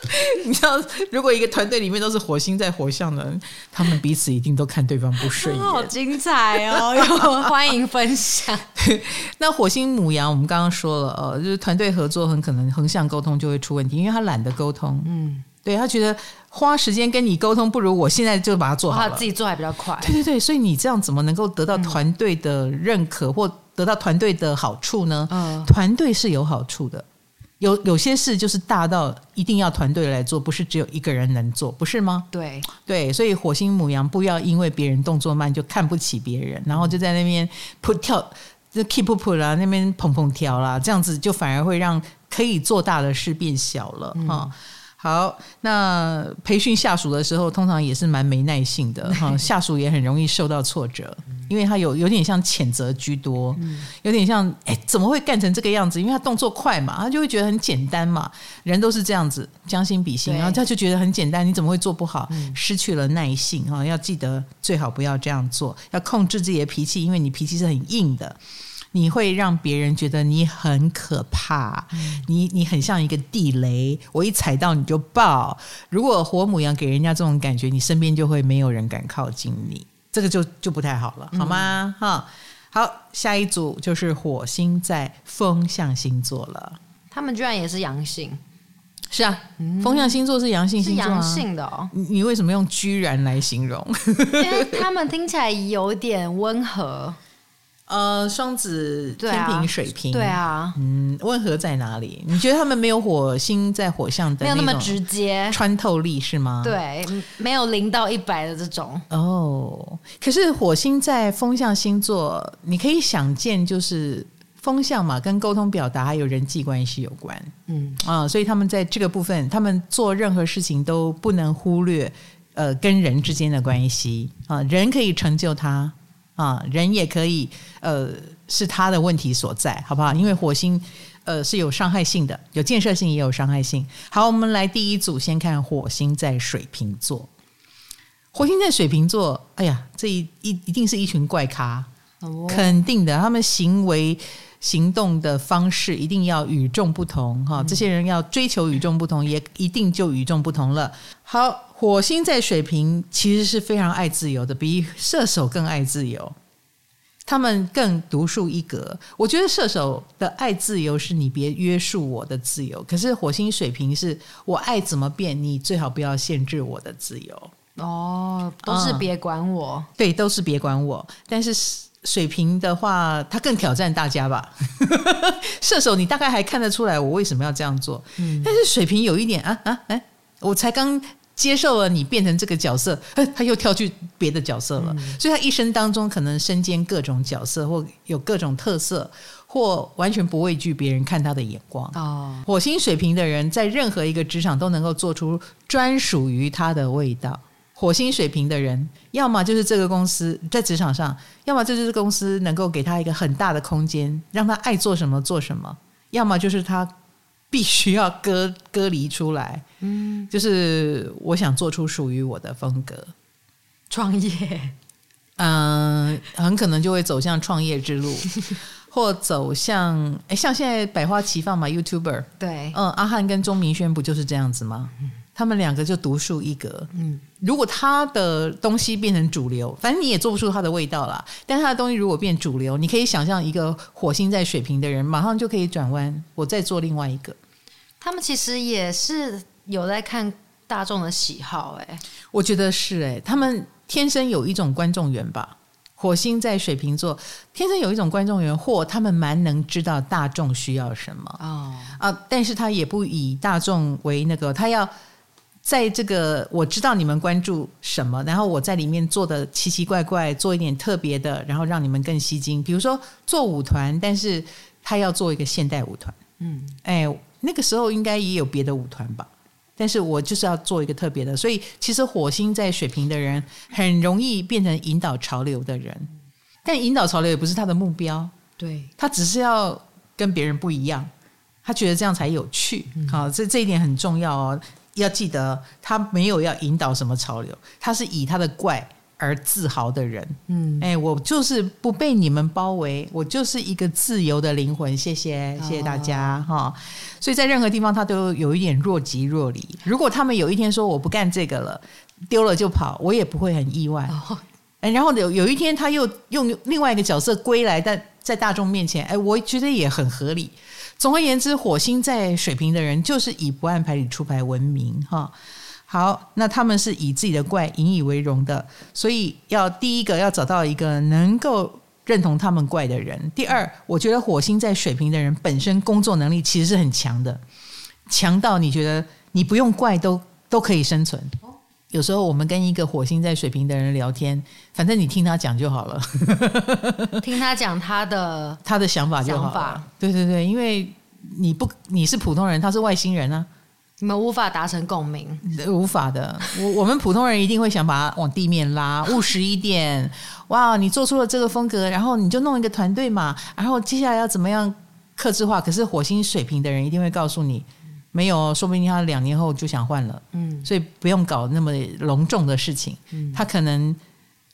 你知道，如果一个团队里面都是火星在火象的人，他们彼此一定都看对方不顺眼。好精彩哦！欢迎分享。那火星母羊，我们刚刚说了，呃，就是团队合作很可能横向沟通就会出问题，因为他懒得沟通。嗯，对他觉得花时间跟你沟通，不如我现在就把它做好了，他自己做还比较快。对对对，所以你这样怎么能够得到团队的认可，嗯、或得到团队的好处呢？嗯，团队是有好处的。有有些事就是大到一定要团队来做，不是只有一个人能做，不是吗？对对，所以火星母羊不要因为别人动作慢就看不起别人，然后就在那边扑跳，就 keep up 啦，那边砰砰跳啦，这样子就反而会让可以做大的事变小了哈。嗯好，那培训下属的时候，通常也是蛮没耐性的 哈，下属也很容易受到挫折，因为他有有点像谴责居多，有点像哎，怎么会干成这个样子？因为他动作快嘛，他就会觉得很简单嘛，人都是这样子，将心比心，然后他就觉得很简单，你怎么会做不好？失去了耐性哈，要记得最好不要这样做，要控制自己的脾气，因为你脾气是很硬的。你会让别人觉得你很可怕，嗯、你你很像一个地雷，我一踩到你就爆。如果火母羊给人家这种感觉，你身边就会没有人敢靠近你，这个就就不太好了，好吗？哈、嗯，好，下一组就是火星在风象星座了，他们居然也是阳性，是啊，嗯、风象星座是阳性星座、啊，阳性的哦。你你为什么用居然来形容？因为他们听起来有点温和。呃，双子、天平、水瓶，对啊，嗯，温和在哪里？你觉得他们没有火星在火象的，没有那么直接穿透力是吗？对，没有零到一百的这种。哦，可是火星在风象星座，你可以想见，就是风象嘛，跟沟通表达还有人际关系有关。嗯啊，所以他们在这个部分，他们做任何事情都不能忽略呃跟人之间的关系啊，人可以成就他。啊，人也可以，呃，是他的问题所在，好不好？因为火星，呃，是有伤害性的，有建设性也有伤害性。好，我们来第一组，先看火星在水瓶座。火星在水瓶座，哎呀，这一一一定是一群怪咖，肯定的，他们行为行动的方式一定要与众不同，哈，这些人要追求与众不同，也一定就与众不同了。好。火星在水瓶其实是非常爱自由的，比射手更爱自由。他们更独树一格。我觉得射手的爱自由是你别约束我的自由，可是火星水瓶是我爱怎么变，你最好不要限制我的自由。哦，都是别管我。嗯，对，都是别管我。但是水瓶的话，他更挑战大家吧。射手，你大概还看得出来我为什么要这样做。嗯，但是水瓶有一点啊啊哎，我才刚。接受了你变成这个角色，他又跳去别的角色了，嗯、所以他一生当中可能身兼各种角色，或有各种特色，或完全不畏惧别人看他的眼光。哦，火星水平的人在任何一个职场都能够做出专属于他的味道。火星水平的人，要么就是这个公司在职场上，要么就是公司能够给他一个很大的空间，让他爱做什么做什么，要么就是他。必须要割割离出来，嗯，就是我想做出属于我的风格，创业，嗯，很可能就会走向创业之路。或走向哎，像现在百花齐放嘛，YouTuber，对，嗯，阿汉跟钟明轩不就是这样子吗？嗯、他们两个就独树一格。嗯，如果他的东西变成主流，反正你也做不出他的味道啦。但是他的东西如果变主流，你可以想象一个火星在水平的人，马上就可以转弯，我再做另外一个。他们其实也是有在看大众的喜好、欸，哎，我觉得是哎、欸，他们天生有一种观众缘吧。火星在水瓶座，天生有一种观众缘，或他们蛮能知道大众需要什么哦啊，但是他也不以大众为那个，他要在这个我知道你们关注什么，然后我在里面做的奇奇怪怪，做一点特别的，然后让你们更吸睛。比如说做舞团，但是他要做一个现代舞团，嗯，哎，那个时候应该也有别的舞团吧。但是我就是要做一个特别的，所以其实火星在水瓶的人很容易变成引导潮流的人，但引导潮流也不是他的目标，对，他只是要跟别人不一样，他觉得这样才有趣。好，这这一点很重要哦，要记得他没有要引导什么潮流，他是以他的怪而自豪的人，嗯，哎，我就是不被你们包围，我就是一个自由的灵魂。谢谢，谢谢大家哈、哦。所以在任何地方，他都有一点若即若离。如果他们有一天说我不干这个了，丢了就跑，我也不会很意外。哎，然后有有一天他又用另外一个角色归来，但在大众面前，哎，我觉得也很合理。总而言之，火星在水瓶的人就是以不按牌理出牌闻名哈。哦好，那他们是以自己的怪引以为荣的，所以要第一个要找到一个能够认同他们怪的人。第二，我觉得火星在水瓶的人本身工作能力其实是很强的，强到你觉得你不用怪都都可以生存。有时候我们跟一个火星在水瓶的人聊天，反正你听他讲就好了，听他讲他的他的想法就好了。对对对，因为你不你是普通人，他是外星人啊。你们无法达成共鸣，无法的。我我们普通人一定会想把它往地面拉，务实一点。哇，你做出了这个风格，然后你就弄一个团队嘛，然后接下来要怎么样克制化？可是火星水平的人一定会告诉你，没有，说不定他两年后就想换了。嗯，所以不用搞那么隆重的事情。嗯，他可能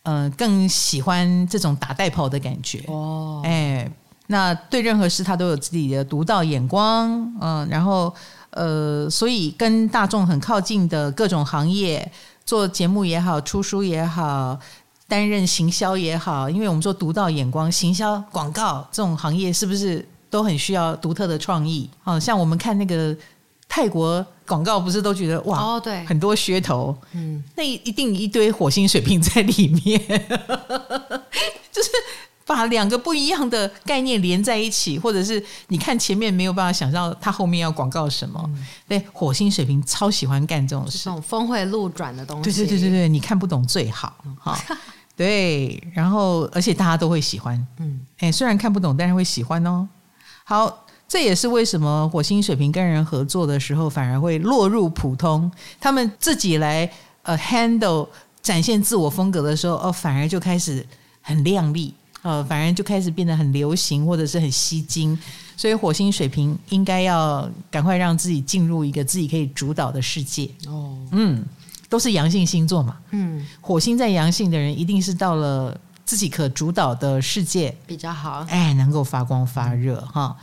嗯、呃、更喜欢这种打带跑的感觉。哦，哎，那对任何事他都有自己的独到眼光。嗯，然后。呃，所以跟大众很靠近的各种行业，做节目也好，出书也好，担任行销也好，因为我们说独到眼光，行销广告这种行业是不是都很需要独特的创意？哦，像我们看那个泰国广告，不是都觉得哇，哦，对，很多噱头，嗯，那一定一堆火星水平在里面，就是。把两个不一样的概念连在一起，或者是你看前面没有办法想到它后面要广告什么。嗯、对，火星水平超喜欢干这种事，这种峰回路转的东西。对对对对对，你看不懂最好哈。对，然后而且大家都会喜欢。嗯，哎，虽然看不懂，但是会喜欢哦。好，这也是为什么火星水瓶跟人合作的时候反而会落入普通，他们自己来呃 handle 展现自我风格的时候，哦，反而就开始很亮丽。呃，反而就开始变得很流行，或者是很吸睛，所以火星水平应该要赶快让自己进入一个自己可以主导的世界。哦，嗯，都是阳性星座嘛，嗯，火星在阳性的人一定是到了自己可主导的世界比较好，哎，能够发光发热哈。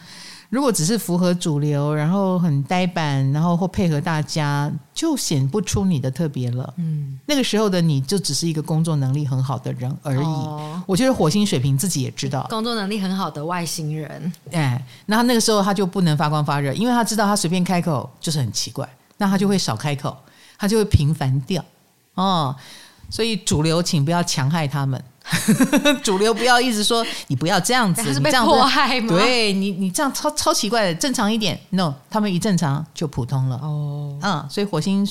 如果只是符合主流，然后很呆板，然后或配合大家，就显不出你的特别了。嗯，那个时候的你就只是一个工作能力很好的人而已。哦，我觉得火星水瓶自己也知道，工作能力很好的外星人。哎，然后那个时候他就不能发光发热，因为他知道他随便开口就是很奇怪，那他就会少开口，他就会平凡掉。哦，所以主流请不要强害他们。主流不要一直说你不要这样子，你这样迫害吗？对你，你这样超超奇怪的，正常一点。No，他们一正常就普通了。哦，嗯，所以火星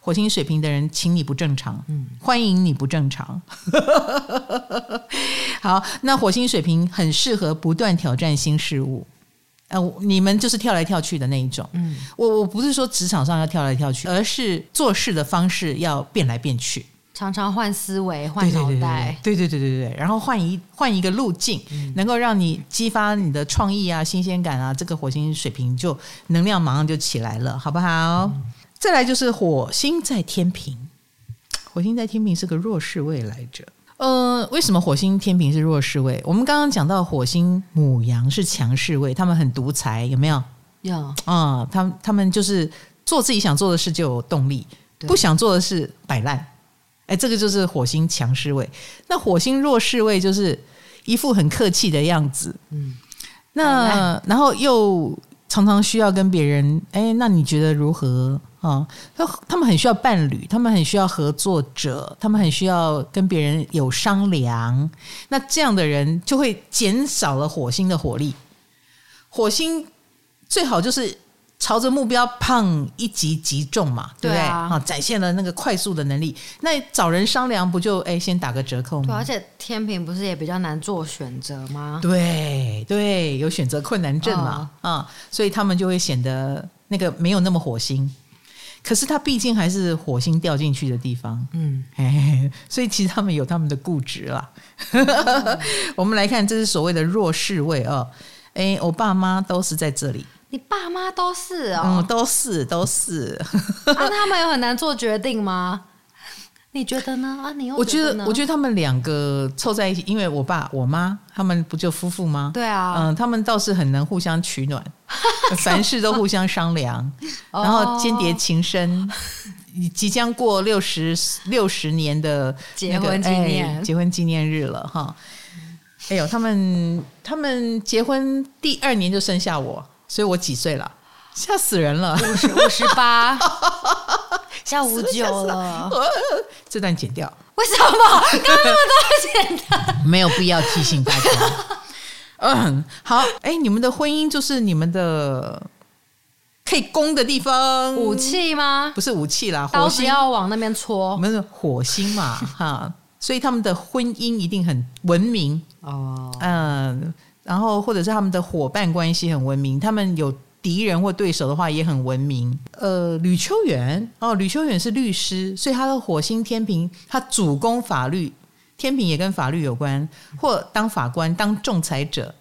火星水平的人，请你不正常，嗯，欢迎你不正常。好，那火星水平很适合不断挑战新事物。呃，你们就是跳来跳去的那一种。嗯，我我不是说职场上要跳来跳去，而是做事的方式要变来变去。常常换思维、换脑袋，对对对对对对，然后换一换一个路径，嗯、能够让你激发你的创意啊、新鲜感啊，这个火星水平就能量马上就起来了，好不好？嗯、再来就是火星在天平，火星在天平是个弱势位来着。呃，为什么火星天平是弱势位？我们刚刚讲到火星母羊是强势位，他们很独裁，有没有？有啊、嗯，他们他们就是做自己想做的事就有动力，不想做的事摆烂。哎，这个就是火星强势位。那火星弱势位就是一副很客气的样子。嗯，那然后又常常需要跟别人，哎，那你觉得如何啊？他他们很需要伴侣，他们很需要合作者，他们很需要跟别人有商量。那这样的人就会减少了火星的火力。火星最好就是。朝着目标，胖一击即中嘛，对不对？啊，啊，展现了那个快速的能力。那找人商量，不就哎先打个折扣吗？对，而且天平不是也比较难做选择吗？对对，有选择困难症嘛，啊、所以他们就会显得那个没有那么火星。可是他毕竟还是火星掉进去的地方，嗯，所以其实他们有他们的固执啦。嗯、我们来看，这是所谓的弱势位啊，哎，我爸妈都是在这里。你爸妈都是哦，嗯，都是都是。那、啊、他们有很难做决定吗？你觉得呢？啊，你又？我觉得，我觉得他们两个凑在一起，因为我爸我妈他们不就夫妇吗？对啊，嗯，他们倒是很能互相取暖，凡事都互相商量，然后间谍情深。即将过六十六十年的、那个、结婚纪念、哎、结婚纪念日了哈！哎呦，他们他们结婚第二年就生下我。所以我几岁了？吓死人了！五十五十八，下五九了。这段剪掉。为什么？刚刚那么多剪掉？没有必要提醒大家。嗯，好。哎，你们的婚姻就是你们的可以攻的地方。武器吗？不是武器啦，火星要往那边戳。我们是火星嘛，哈。所以他们的婚姻一定很文明哦。嗯。然后，或者是他们的伙伴关系很文明，他们有敌人或对手的话也很文明。呃，吕秋远哦，吕秋远是律师，所以他的火星天平，他主攻法律，天平也跟法律有关，或当法官、当仲裁者、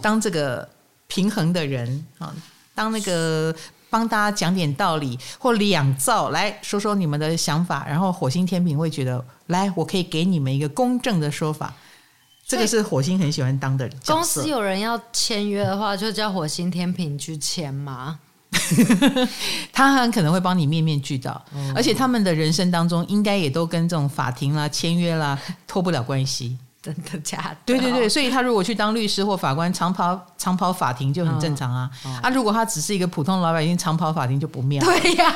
当这个平衡的人啊，当那个帮大家讲点道理或两造，来说说你们的想法，然后火星天平会觉得，来，我可以给你们一个公正的说法。这个是火星很喜欢当的人。公司有人要签约的话，就叫火星天平去签吗？他很可能会帮你面面俱到，嗯，而且他们的人生当中应该也都跟这种法庭啦、签约啦脱不了关系。真的假的？对对对，所以他如果去当律师或法官，长跑长跑法庭就很正常啊。嗯嗯、啊，如果他只是一个普通老百姓，长跑法庭就不妙。对呀，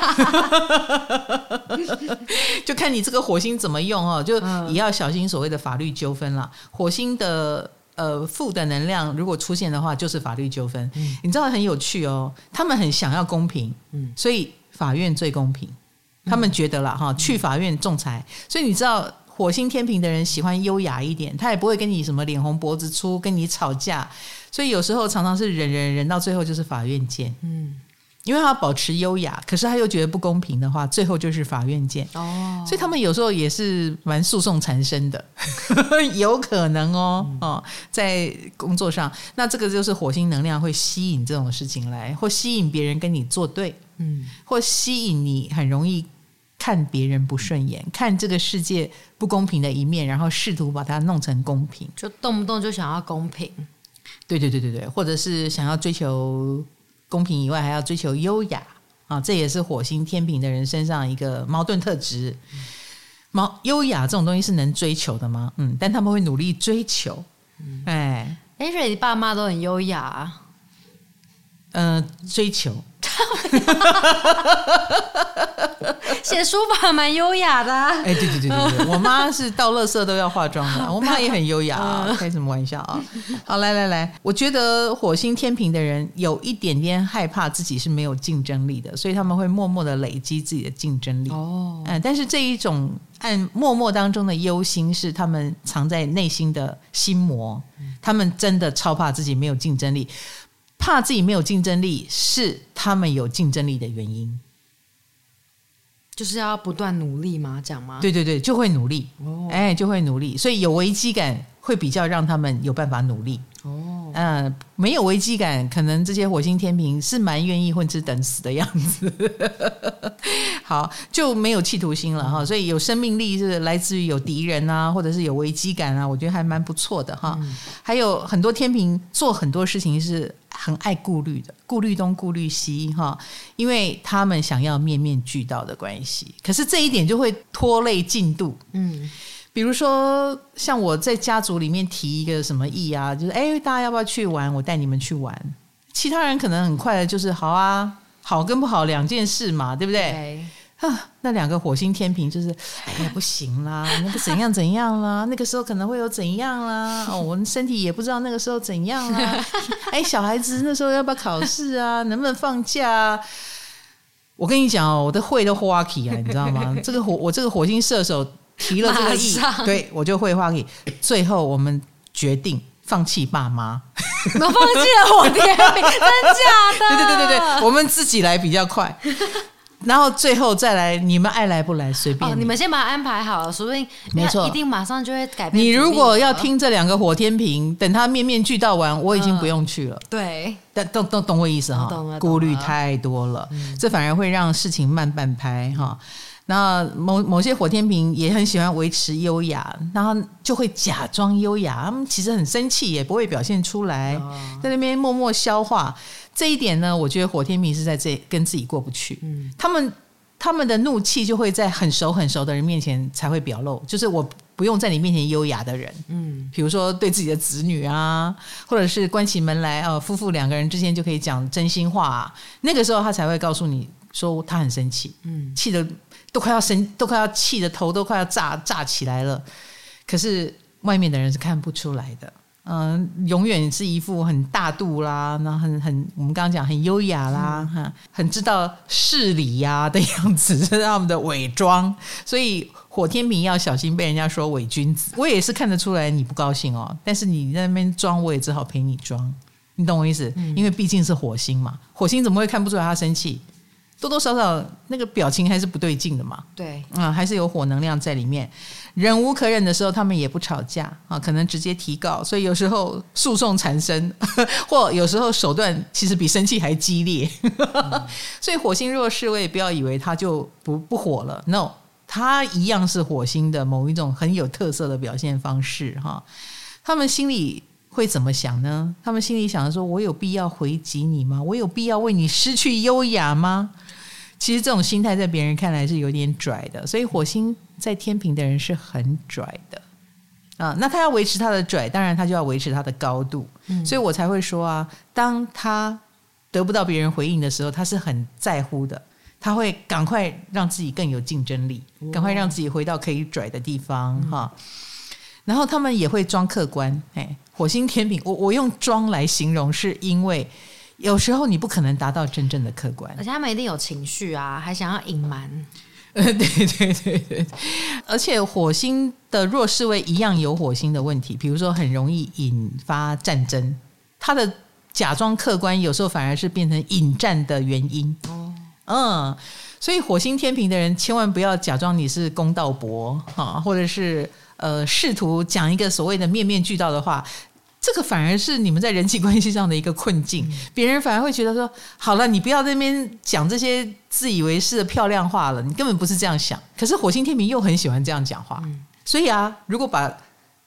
就看你这个火星怎么用哦，就也要小心所谓的法律纠纷了。火星的呃负的能量如果出现的话，就是法律纠纷。嗯、你知道很有趣哦，他们很想要公平，嗯，所以法院最公平，他们觉得了哈，去法院仲裁。所以你知道。火星天平的人喜欢优雅一点，他也不会跟你什么脸红脖子粗跟你吵架，所以有时候常常是忍忍忍到最后就是法院见。嗯，因为他保持优雅，可是他又觉得不公平的话，最后就是法院见。哦，所以他们有时候也是蛮诉讼缠身的，有可能哦哦，在工作上，那这个就是火星能量会吸引这种事情来，或吸引别人跟你作对，嗯，或吸引你很容易。看别人不顺眼，看这个世界不公平的一面，然后试图把它弄成公平，就动不动就想要公平。对对对对对，或者是想要追求公平以外，还要追求优雅啊，这也是火星天平的人身上一个矛盾特质。毛优雅这种东西是能追求的吗？嗯，但他们会努力追求。嗯、哎，哎，所以你爸妈都很优雅啊。嗯、呃，追求。写书法蛮优雅的，啊，哎，对对对对对，我妈是到垃圾都要化妆的，我妈也很优雅啊，开什么玩笑啊？好，来来来，我觉得火星天平的人有一点点害怕自己是没有竞争力的，所以他们会默默的累积自己的竞争力。哦，嗯，但是这一种按默默当中的忧心是他们藏在内心的心魔，他们真的超怕自己没有竞争力，怕自己没有竞争力是他们有竞争力的原因。就是要不断努力吗？讲吗？对对对，就会努力，哦、哎，就会努力，所以有危机感会比较让他们有办法努力。哦，嗯、呃，没有危机感，可能这些火星天平是蛮愿意混吃等死的样子。好，就没有企图心了哈，所以有生命力是来自于有敌人啊，或者是有危机感啊，我觉得还蛮不错的哈。嗯、还有很多天平做很多事情是很爱顾虑的，顾虑东顾虑西哈，因为他们想要面面俱到的关系，可是这一点就会拖累进度。嗯。比如说，像我在家族里面提一个什么意啊，就是哎，大家要不要去玩？我带你们去玩。其他人可能很快的，就是好啊，好跟不好两件事嘛，对不对？那两个火星天平就是哎呀，不行啦，那个怎样怎样啦，那个时候可能会有怎样啦，哦，我们身体也不知道那个时候怎样啦。哎，小孩子那时候要不要考试啊？能不能放假啊？我跟你讲哦，我的会都花起啊，你知道吗？这个火，我这个火星射手。提了这个意，上对我就会话给。最后我们决定放弃爸妈，我放弃了火天秤，真假的？对对对对对，我们自己来比较快。然后最后再来，你们爱来不来随便你。哦，你们先把它安排好了，说不定没错，一定马上就会改变。你如果要听这两个火天平，等他面面俱到完，我已经不用去了。嗯、对，但懂懂懂我意思哈？顾虑太多了，嗯、这反而会让事情慢半拍哈。那某某些火天平也很喜欢维持优雅，然后就会假装优雅，他们其实很生气，也不会表现出来，在那边默默消化。这一点呢，我觉得火天平是在这跟自己过不去。嗯，他们他们的怒气就会在很熟很熟的人面前才会表露，就是我不用在你面前优雅的人，嗯，比如说对自己的子女啊，或者是关起门来，呃，夫妇两个人之间就可以讲真心话啊，那个时候他才会告诉你说他很生气，嗯，气得。都快要生，都快要气的头都快要炸炸起来了。可是外面的人是看不出来的，嗯，永远是一副很大度啦，然后很很我们刚刚讲很优雅啦，哈、嗯，很知道事理呀、啊、的样子，这 是他们的伪装。所以火天秤要小心被人家说伪君子。我也是看得出来你不高兴哦，但是你在那边装，我也只好陪你装。你懂我意思？嗯、因为毕竟是火星嘛，火星怎么会看不出来他生气？多多少少那个表情还是不对劲的嘛，对，啊，还是有火能量在里面。忍无可忍的时候，他们也不吵架啊，可能直接提告。所以有时候诉讼缠身，或有时候手段其实比生气还激烈。嗯、所以火星弱势，我也不要以为他就不不火了。No，他一样是火星的某一种很有特色的表现方式哈。他们心里会怎么想呢？他们心里想的说：“我有必要回击你吗？我有必要为你失去优雅吗？”其实这种心态在别人看来是有点拽的，所以火星在天平的人是很拽的啊。那他要维持他的拽，当然他就要维持他的高度。嗯，所以我才会说啊，当他得不到别人回应的时候，他是很在乎的，他会赶快让自己更有竞争力，赶快让自己回到可以拽的地方哈。然后他们也会装客观，哎，火星天平，我我用装来形容，是因为。有时候你不可能达到真正的客观，而且他们一定有情绪啊，还想要隐瞒。呃，对对对对，而且火星的弱势位一样有火星的问题，比如说很容易引发战争，他的假装客观有时候反而是变成引战的原因。哦，嗯，所以火星天平的人千万不要假装你是公道伯哈，或者是呃试图讲一个所谓的面面俱到的话。这个反而是你们在人际关系上的一个困境，别人反而会觉得说：“好了，你不要在那边讲这些自以为是的漂亮话了，你根本不是这样想。”可是火星天平又很喜欢这样讲话，所以啊，如果把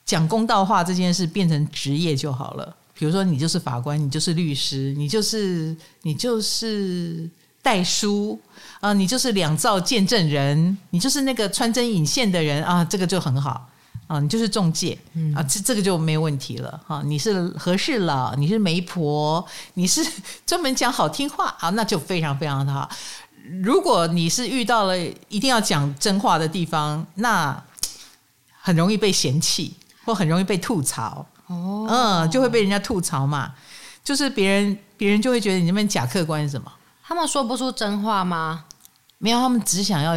讲公道话这件事变成职业就好了。比如说，你就是法官，你就是律师，你就是你就是代书啊，你就是两造见证人，你就是那个穿针引线的人啊，这个就很好。啊，你就是中介，啊，这这个就没问题了哈。你是和事佬，你是媒婆，你是 专门讲好听话啊，那就非常非常的好。如果你是遇到了一定要讲真话的地方，那很容易被嫌弃，或很容易被吐槽。哦，嗯，就会被人家吐槽嘛。就是别人别人就会觉得你那边假客观是什么？他们说不出真话吗？没有，他们只想要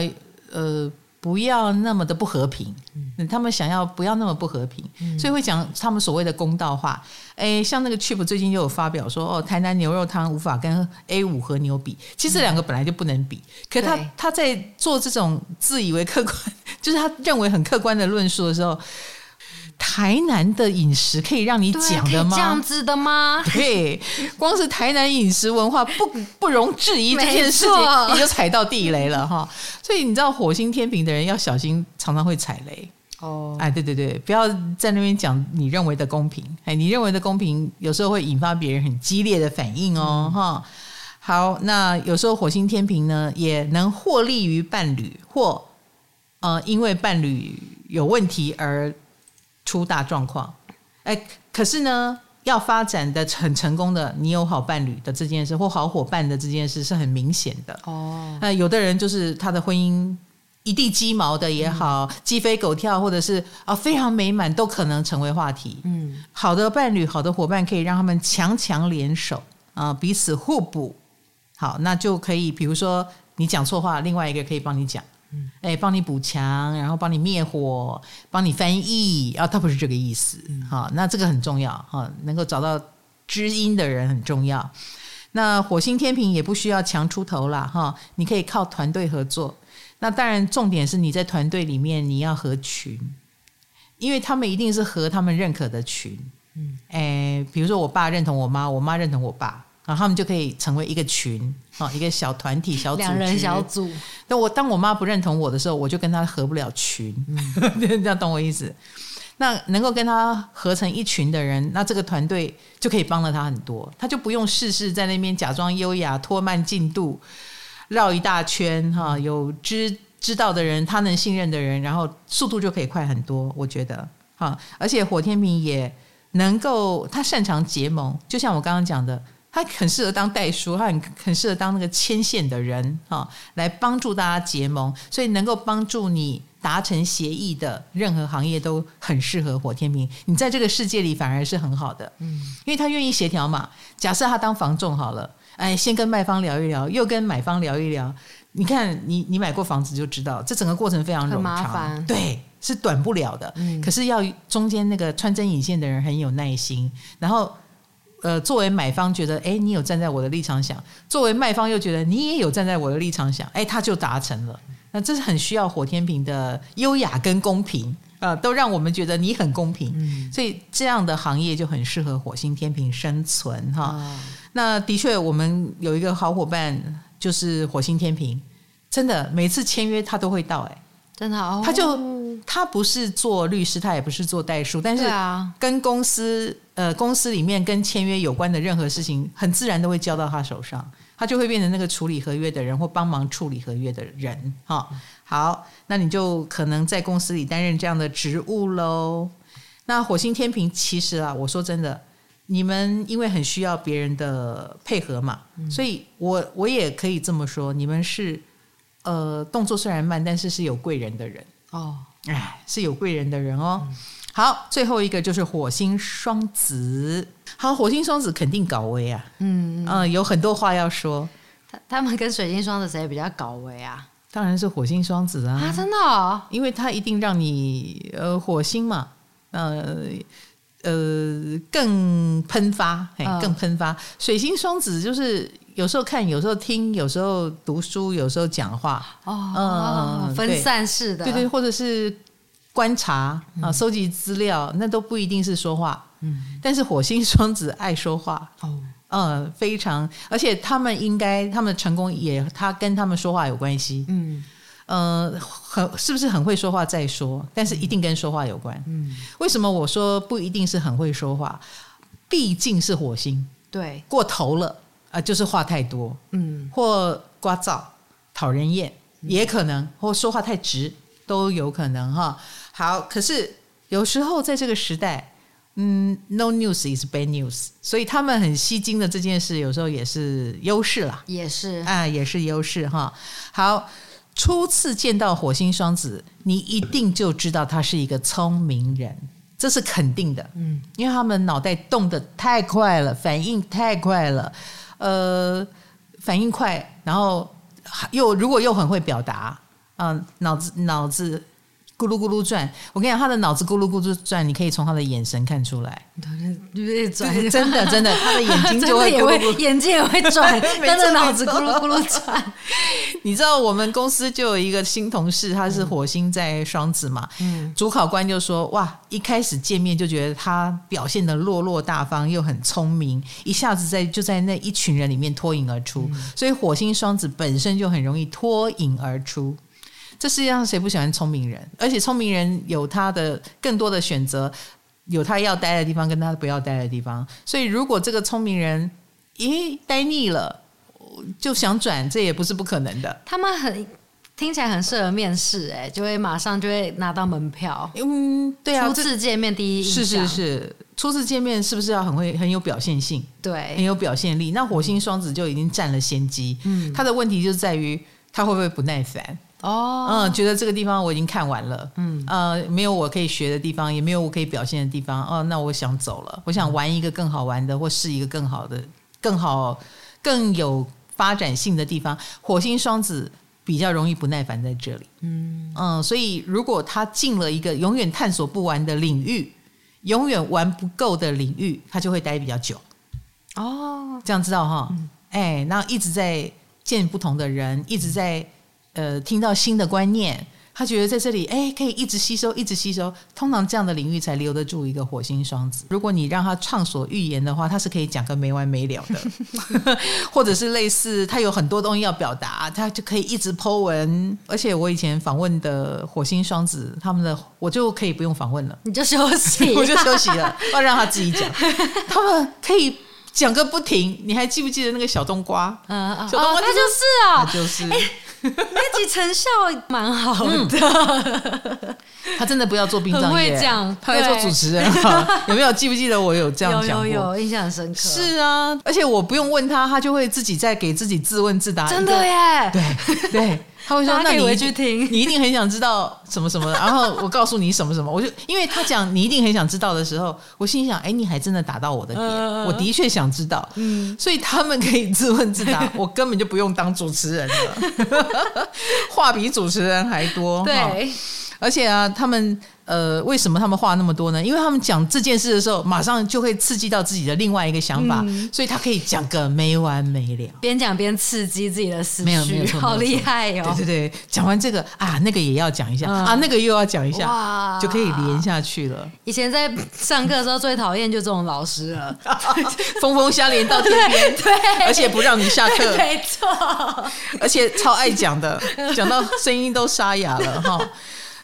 呃。不要那么的不和平，嗯，他们想要不要那么不和平，嗯，所以会讲他们所谓的公道话。哎，像那个 Chip 最近就有发表说，哦，台南牛肉汤无法跟 A 五和牛比，其实这两个本来就不能比。可是他他在做这种自以为客观，就是他认为很客观的论述的时候，台南的饮食可以让你讲的吗？这样子的吗？对，光是台南饮食文化 不不容置疑这件事情，你就踩到地雷了哈。所以你知道火星天平的人要小心，常常会踩雷哦。哎，对对对，不要在那边讲你认为的公平。哎，你认为的公平，有时候会引发别人很激烈的反应哦。哈、嗯，好，那有时候火星天平呢，也能获利于伴侣，或呃，因为伴侣有问题而。出大状况，哎，可是呢，要发展的很成功的，你有好伴侣的这件事，或好伙伴的这件事，是很明显的哦。那有的人就是他的婚姻一地鸡毛的也好，嗯、鸡飞狗跳，或者是啊非常美满，都可能成为话题。嗯，好的伴侣、好的伙伴，可以让他们强强联手啊，彼此互补。好，那就可以，比如说你讲错话，另外一个可以帮你讲。哎，帮你补墙，然后帮你灭火，帮你翻译啊，他不是这个意思。好，那这个很重要哈，能够找到知音的人很重要。那火星天平也不需要强出头啦哈，你可以靠团队合作。那当然，重点是你在团队里面你要合群，因为他们一定是合他们认可的群。嗯，哎，比如说我爸认同我妈，我妈认同我爸。然后他们就可以成为一个群，啊，一个小团体、小组、两人小组。那我当我妈不认同我的时候，我就跟她合不了群，嗯、这样懂我意思？那能够跟她合成一群的人，那这个团队就可以帮了她很多，她就不用事事在那边假装优雅、拖慢进度、绕一大圈，哈，有知知道的人，他能信任的人，然后速度就可以快很多。我觉得，哈，而且火天秤也能够，他擅长结盟，就像我刚刚讲的。他很适合当代书，他很很适合当那个牵线的人啊，来帮助大家结盟，所以能够帮助你达成协议的任何行业都很适合火天明。你在这个世界里反而是很好的，嗯，因为他愿意协调嘛。假设他当房仲好了，哎，先跟卖方聊一聊，又跟买方聊一聊。你看，你你买过房子就知道，这整个过程非常冗长，对，是短不了的。嗯，可是要中间那个穿针引线的人很有耐心，然后。呃，作为买方觉得，哎，你有站在我的立场想；作为卖方又觉得你也有站在我的立场想，哎，他就达成了。那这是很需要火天平的优雅跟公平啊、呃，都让我们觉得你很公平。嗯、所以这样的行业就很适合火星天平生存哈。哦、那的确，我们有一个好伙伴就是火星天平，真的每次签约他都会到，哎，真的哦，他就。他不是做律师，他也不是做代书，但是跟公司呃公司里面跟签约有关的任何事情，很自然都会交到他手上，他就会变成那个处理合约的人或帮忙处理合约的人。哈，好，那你就可能在公司里担任这样的职务喽。那火星天平其实啊，我说真的，你们因为很需要别人的配合嘛，所以我我也可以这么说，你们是呃动作虽然慢，但是是有贵人的人哦。哎，是有贵人的人哦。嗯、好，最后一个就是火星双子。好，火星双子肯定搞威啊。嗯嗯、呃，有很多话要说。他他们跟水星双子谁比较搞威啊？当然是火星双子啊。啊，真的、哦？因为他一定让你呃火星嘛，呃呃更喷发，嘿更喷发。嗯、水星双子就是。有时候看，有时候听，有时候读书，有时候讲话。哦，嗯，分散式的，对对，或者是观察啊，收集资料，那都不一定是说话。嗯，但是火星双子爱说话。哦，嗯，非常，而且他们应该，他们的成功也，他跟他们说话有关系。嗯，呃，很是不是很会说话再说，但是一定跟说话有关。嗯，为什么我说不一定是很会说话？毕竟是火星，对，过头了。啊，就是话太多，嗯，或聒噪、讨人厌，也可能，或说话太直，都有可能哈。好，可是有时候在这个时代，嗯，no news is bad news，所以他们很吸睛的这件事，有时候也是优势啦，也是啊，也是优势哈。好，初次见到火星双子，你一定就知道他是一个聪明人，这是肯定的，嗯，因为他们脑袋动得太快了，反应太快了。呃，反应快，然后又如果又很会表达，嗯、脑子脑子咕噜咕噜转。我跟你讲，他的脑子咕噜咕噜转，你可以从他的眼神看出来。对，转，真的真的，他的眼睛 就会眼睛也会转，跟着脑子咕噜咕噜转。你知道我们公司就有一个新同事，他是火星在双子嘛？嗯，主考官就说：“哇，一开始见面就觉得他表现的落落大方，又很聪明，一下子在就在那一群人里面脱颖而出。嗯、所以火星双子本身就很容易脱颖而出。”这世界上谁不喜欢聪明人？而且聪明人有他的更多的选择，有他要待的地方，跟他不要待的地方。所以，如果这个聪明人，咦，待腻了，就想转，这也不是不可能的。他们很听起来很适合面试，哎，就会马上就会拿到门票。嗯，对啊，初次见面第一印象，是是是，初次见面是不是要很会很有表现性？对，很有表现力。那火星双子就已经占了先机。嗯，他的问题就在于他会不会不耐烦？哦，嗯，觉得这个地方我已经看完了，嗯，呃，没有我可以学的地方，也没有我可以表现的地方，哦，那我想走了，我想玩一个更好玩的，或是一个更好的、更好、更有发展性的地方。火星双子比较容易不耐烦在这里，嗯嗯，所以如果他进了一个永远探索不完的领域，永远玩不够的领域，他就会待比较久。哦，这样知道哈？哎，那一直在见不同的人，一直在。呃，听到新的观念，他觉得在这里，哎，可以一直吸收，一直吸收。通常这样的领域才留得住一个火星双子。如果你让他畅所欲言的话，他是可以讲个没完没了的，或者是类似他有很多东西要表达，他就可以一直 Po 文。而且我以前访问的火星双子，他们的我就可以不用访问了，你就休息，我就休息了，要让他自己讲。他们可以讲个不停。你还记不记得那个小冬瓜？嗯，小冬瓜、哦、他就是啊，他就是。那集成效蛮好的，嗯，他真的不要做殡葬业，他要做主持人。有没有记不记得我有这样讲过？有有有，印象很深刻。是啊，而且我不用问他，他就会自己在给自己自问自答。真的耶？对对。他会说：“那你回去听，你一定很想知道什么什么。”然后我告诉你什么什么，我就因为他讲你一定很想知道的时候，我心想：“哎，你还真的打到我的点，我的确想知道。”嗯，所以他们可以自问自答，我根本就不用当主持人了，话比主持人还多。对，而且啊，他们。呃，为什么他们话那么多呢？因为他们讲这件事的时候，马上就会刺激到自己的另外一个想法，嗯、所以他可以讲个没完没了，边讲边刺激自己的思绪，没有没有，好厉害哦！对对对，讲完这个啊，那个也要讲一下、嗯、啊，那个又要讲一下，就可以连下去了。以前在上课的时候最讨厌就这种老师了，疯疯瞎连到天边，对，而且不让你下课，没错，而且超爱讲的，讲到声音都沙哑了哈。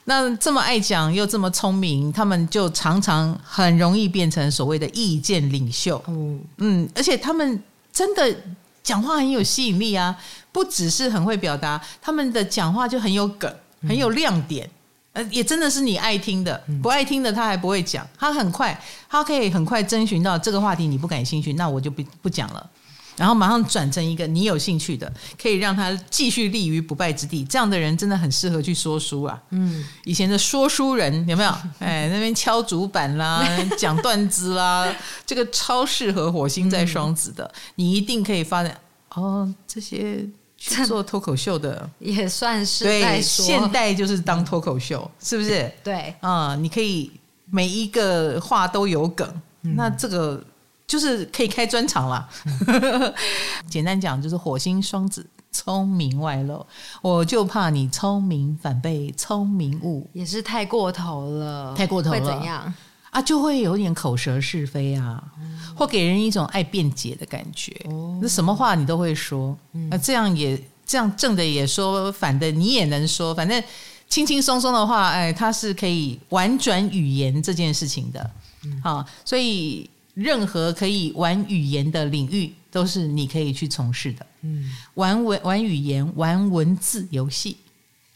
那这么爱讲又这么聪明，他们就常常很容易变成所谓的意见领袖。嗯嗯，而且他们真的讲话很有吸引力啊，不只是很会表达，他们的讲话就很有梗，很有亮点。呃，也真的是你爱听的，不爱听的他还不会讲。他很快，他可以很快征询到这个话题你不感兴趣，那我就不不讲了。然后马上转成一个你有兴趣的，可以让他继续立于不败之地。这样的人真的很适合去说书啊。嗯，以前的说书人有没有？哎，那边敲竹板啦，讲段子啦，这个超适合火星在双子的。嗯、你一定可以发展哦，这些去做脱口秀的也算是对。现代就是当脱口秀，是不是？对啊、嗯，你可以每一个话都有梗，嗯、那这个。就是可以开专场了。简单讲，就是火星双子聪明外露，我就怕你聪明反被聪明误，也是太过头了。太过头了，会怎样啊？就会有点口舌是非啊，嗯、或给人一种爱辩解的感觉。哦、那什么话你都会说，那、嗯、这样也这样正的也说，反的你也能说，反正轻轻松松的话，哎，它是可以婉转语言这件事情的。嗯、啊，所以。任何可以玩语言的领域，都是你可以去从事的。嗯，玩文玩语言，玩文字游戏，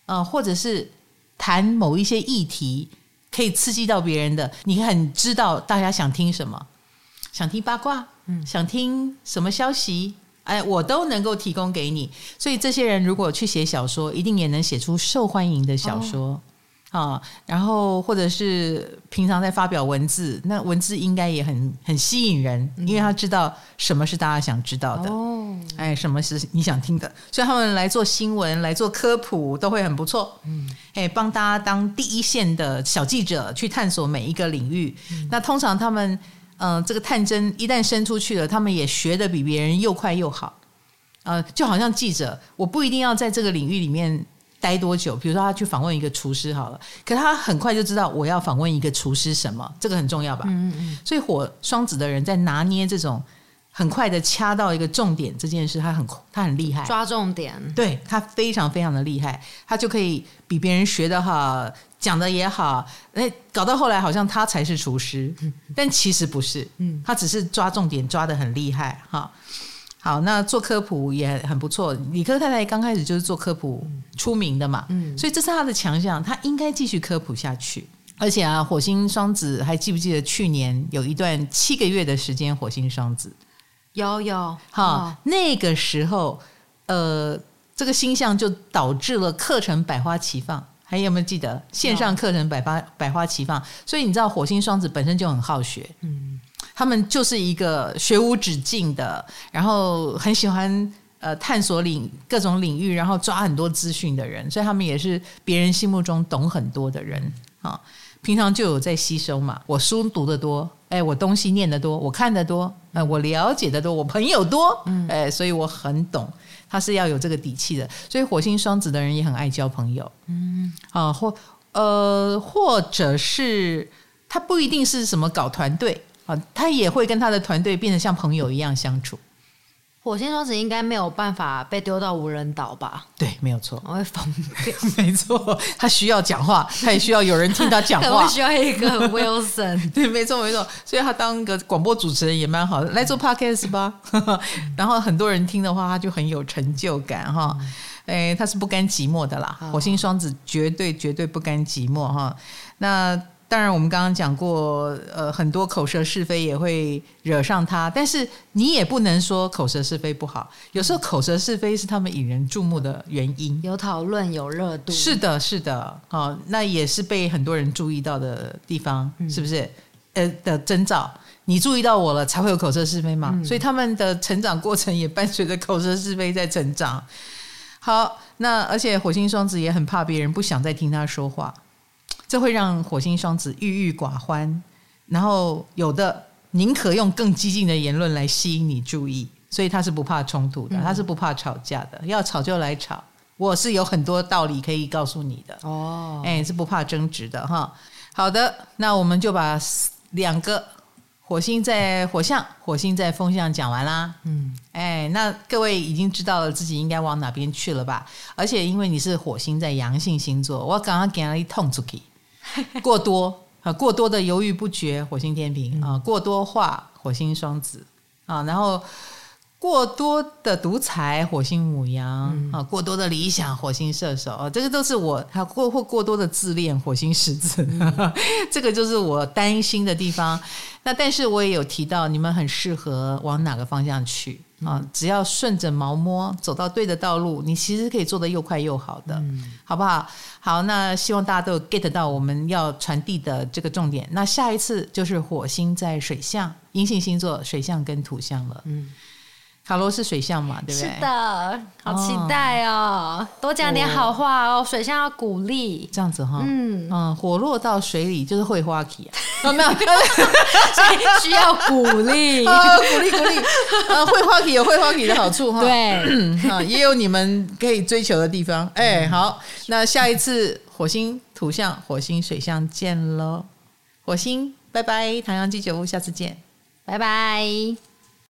啊、呃，或者是谈某一些议题，可以刺激到别人的。你很知道大家想听什么，想听八卦，嗯，想听什么消息，哎，我都能够提供给你。所以这些人如果去写小说，一定也能写出受欢迎的小说。哦啊，然后或者是平常在发表文字，那文字应该也很很吸引人，因为他知道什么是大家想知道的，哦，哎，什么是你想听的，所以他们来做新闻、来做科普都会很不错，嗯，哎，帮大家当第一线的小记者去探索每一个领域。嗯、那通常他们，嗯、呃，这个探针一旦伸出去了，他们也学的比别人又快又好，呃，就好像记者，我不一定要在这个领域里面。待多久？比如说，他去访问一个厨师好了，可他很快就知道我要访问一个厨师什么，这个很重要吧？嗯嗯。所以火双子的人在拿捏这种很快的掐到一个重点这件事，他很他很厉害，抓重点。对，他非常非常的厉害，他就可以比别人学的好，讲的也好。哎，搞到后来好像他才是厨师，但其实不是。嗯，他只是抓重点抓的很厉害哈。好，那做科普也很不错。理科太太刚开始就是做科普出名的嘛，嗯，所以这是他的强项，他应该继续科普下去。而且啊，火星双子还记不记得去年有一段七个月的时间，火星双子有有哈，哦、那个时候呃，这个星象就导致了课程百花齐放。还有没有记得线上课程百花百花齐放？所以你知道火星双子本身就很好学，嗯。他们就是一个学无止境的，然后很喜欢呃探索领各种领域，然后抓很多资讯的人，所以他们也是别人心目中懂很多的人啊。平常就有在吸收嘛，我书读得多，哎，我东西念得多，我看得多，哎，我了解得多，我朋友多，哎，所以我很懂。他是要有这个底气的，所以火星双子的人也很爱交朋友，嗯啊，或呃，或者是他不一定是什么搞团队。啊，他也会跟他的团队变得像朋友一样相处。火星双子应该没有办法被丢到无人岛吧？对，没有错，我会疯掉。没错，他需要讲话，他也需要有人听他讲话，需要一个 Wilson。对，没错，没错。所以他当个广播主持人也蛮好的，来做 Podcast 吧。然后很多人听的话，他就很有成就感哈。哎，他是不甘寂寞的啦。火星双子绝对绝对不甘寂寞哈。那。当然，我们刚刚讲过，呃，很多口舌是非也会惹上他，但是你也不能说口舌是非不好。有时候口舌是非是他们引人注目的原因，有讨论，有热度。是的，是的，好，那也是被很多人注意到的地方，是不是？呃的征兆，你注意到我了，才会有口舌是非嘛。所以他们的成长过程也伴随着口舌是非在成长。好，那而且火星双子也很怕别人不想再听他说话。这会让火星双子郁郁寡欢，然后有的宁可用更激进的言论来吸引你注意，所以他是不怕冲突的，他是不怕吵架的，要吵就来吵，我是有很多道理可以告诉你的哦，哎，是不怕争执的哈。好的，那我们就把两个。火星在火象，火星在风象，讲完啦。嗯，哎，那各位已经知道了自己应该往哪边去了吧？而且因为你是火星在阳性星座，我刚刚给了一通出去，过多啊，过多的犹豫不决，火星天平啊，过多话，火星双子啊，然后。过多的独裁，火星母羊啊；嗯、过多的理想，火星射手啊。这个都是我还过或过多的自恋，火星狮子。嗯、这个就是我担心的地方。那但是我也有提到，你们很适合往哪个方向去啊？嗯、只要顺着毛摸，走到对的道路，你其实可以做得又快又好的，嗯、好不好？好，那希望大家都有 get 到我们要传递的这个重点。那下一次就是火星在水象，阴性星座水象跟土象了。嗯。卡罗是水象嘛，对不对？是的，好期待哦！哦多讲点好话哦，水象要鼓励，这样子哈。嗯嗯，火落到水里就是会花期啊，有 没有？所以需要鼓励，哦、鼓励鼓励。呃，会花期有会花期的好处哈，对，啊，也有你们可以追求的地方。哎、欸，好，那下一次火星土象、火星水象见喽！火星，拜拜，唐阳鸡酒屋，下次见，拜拜。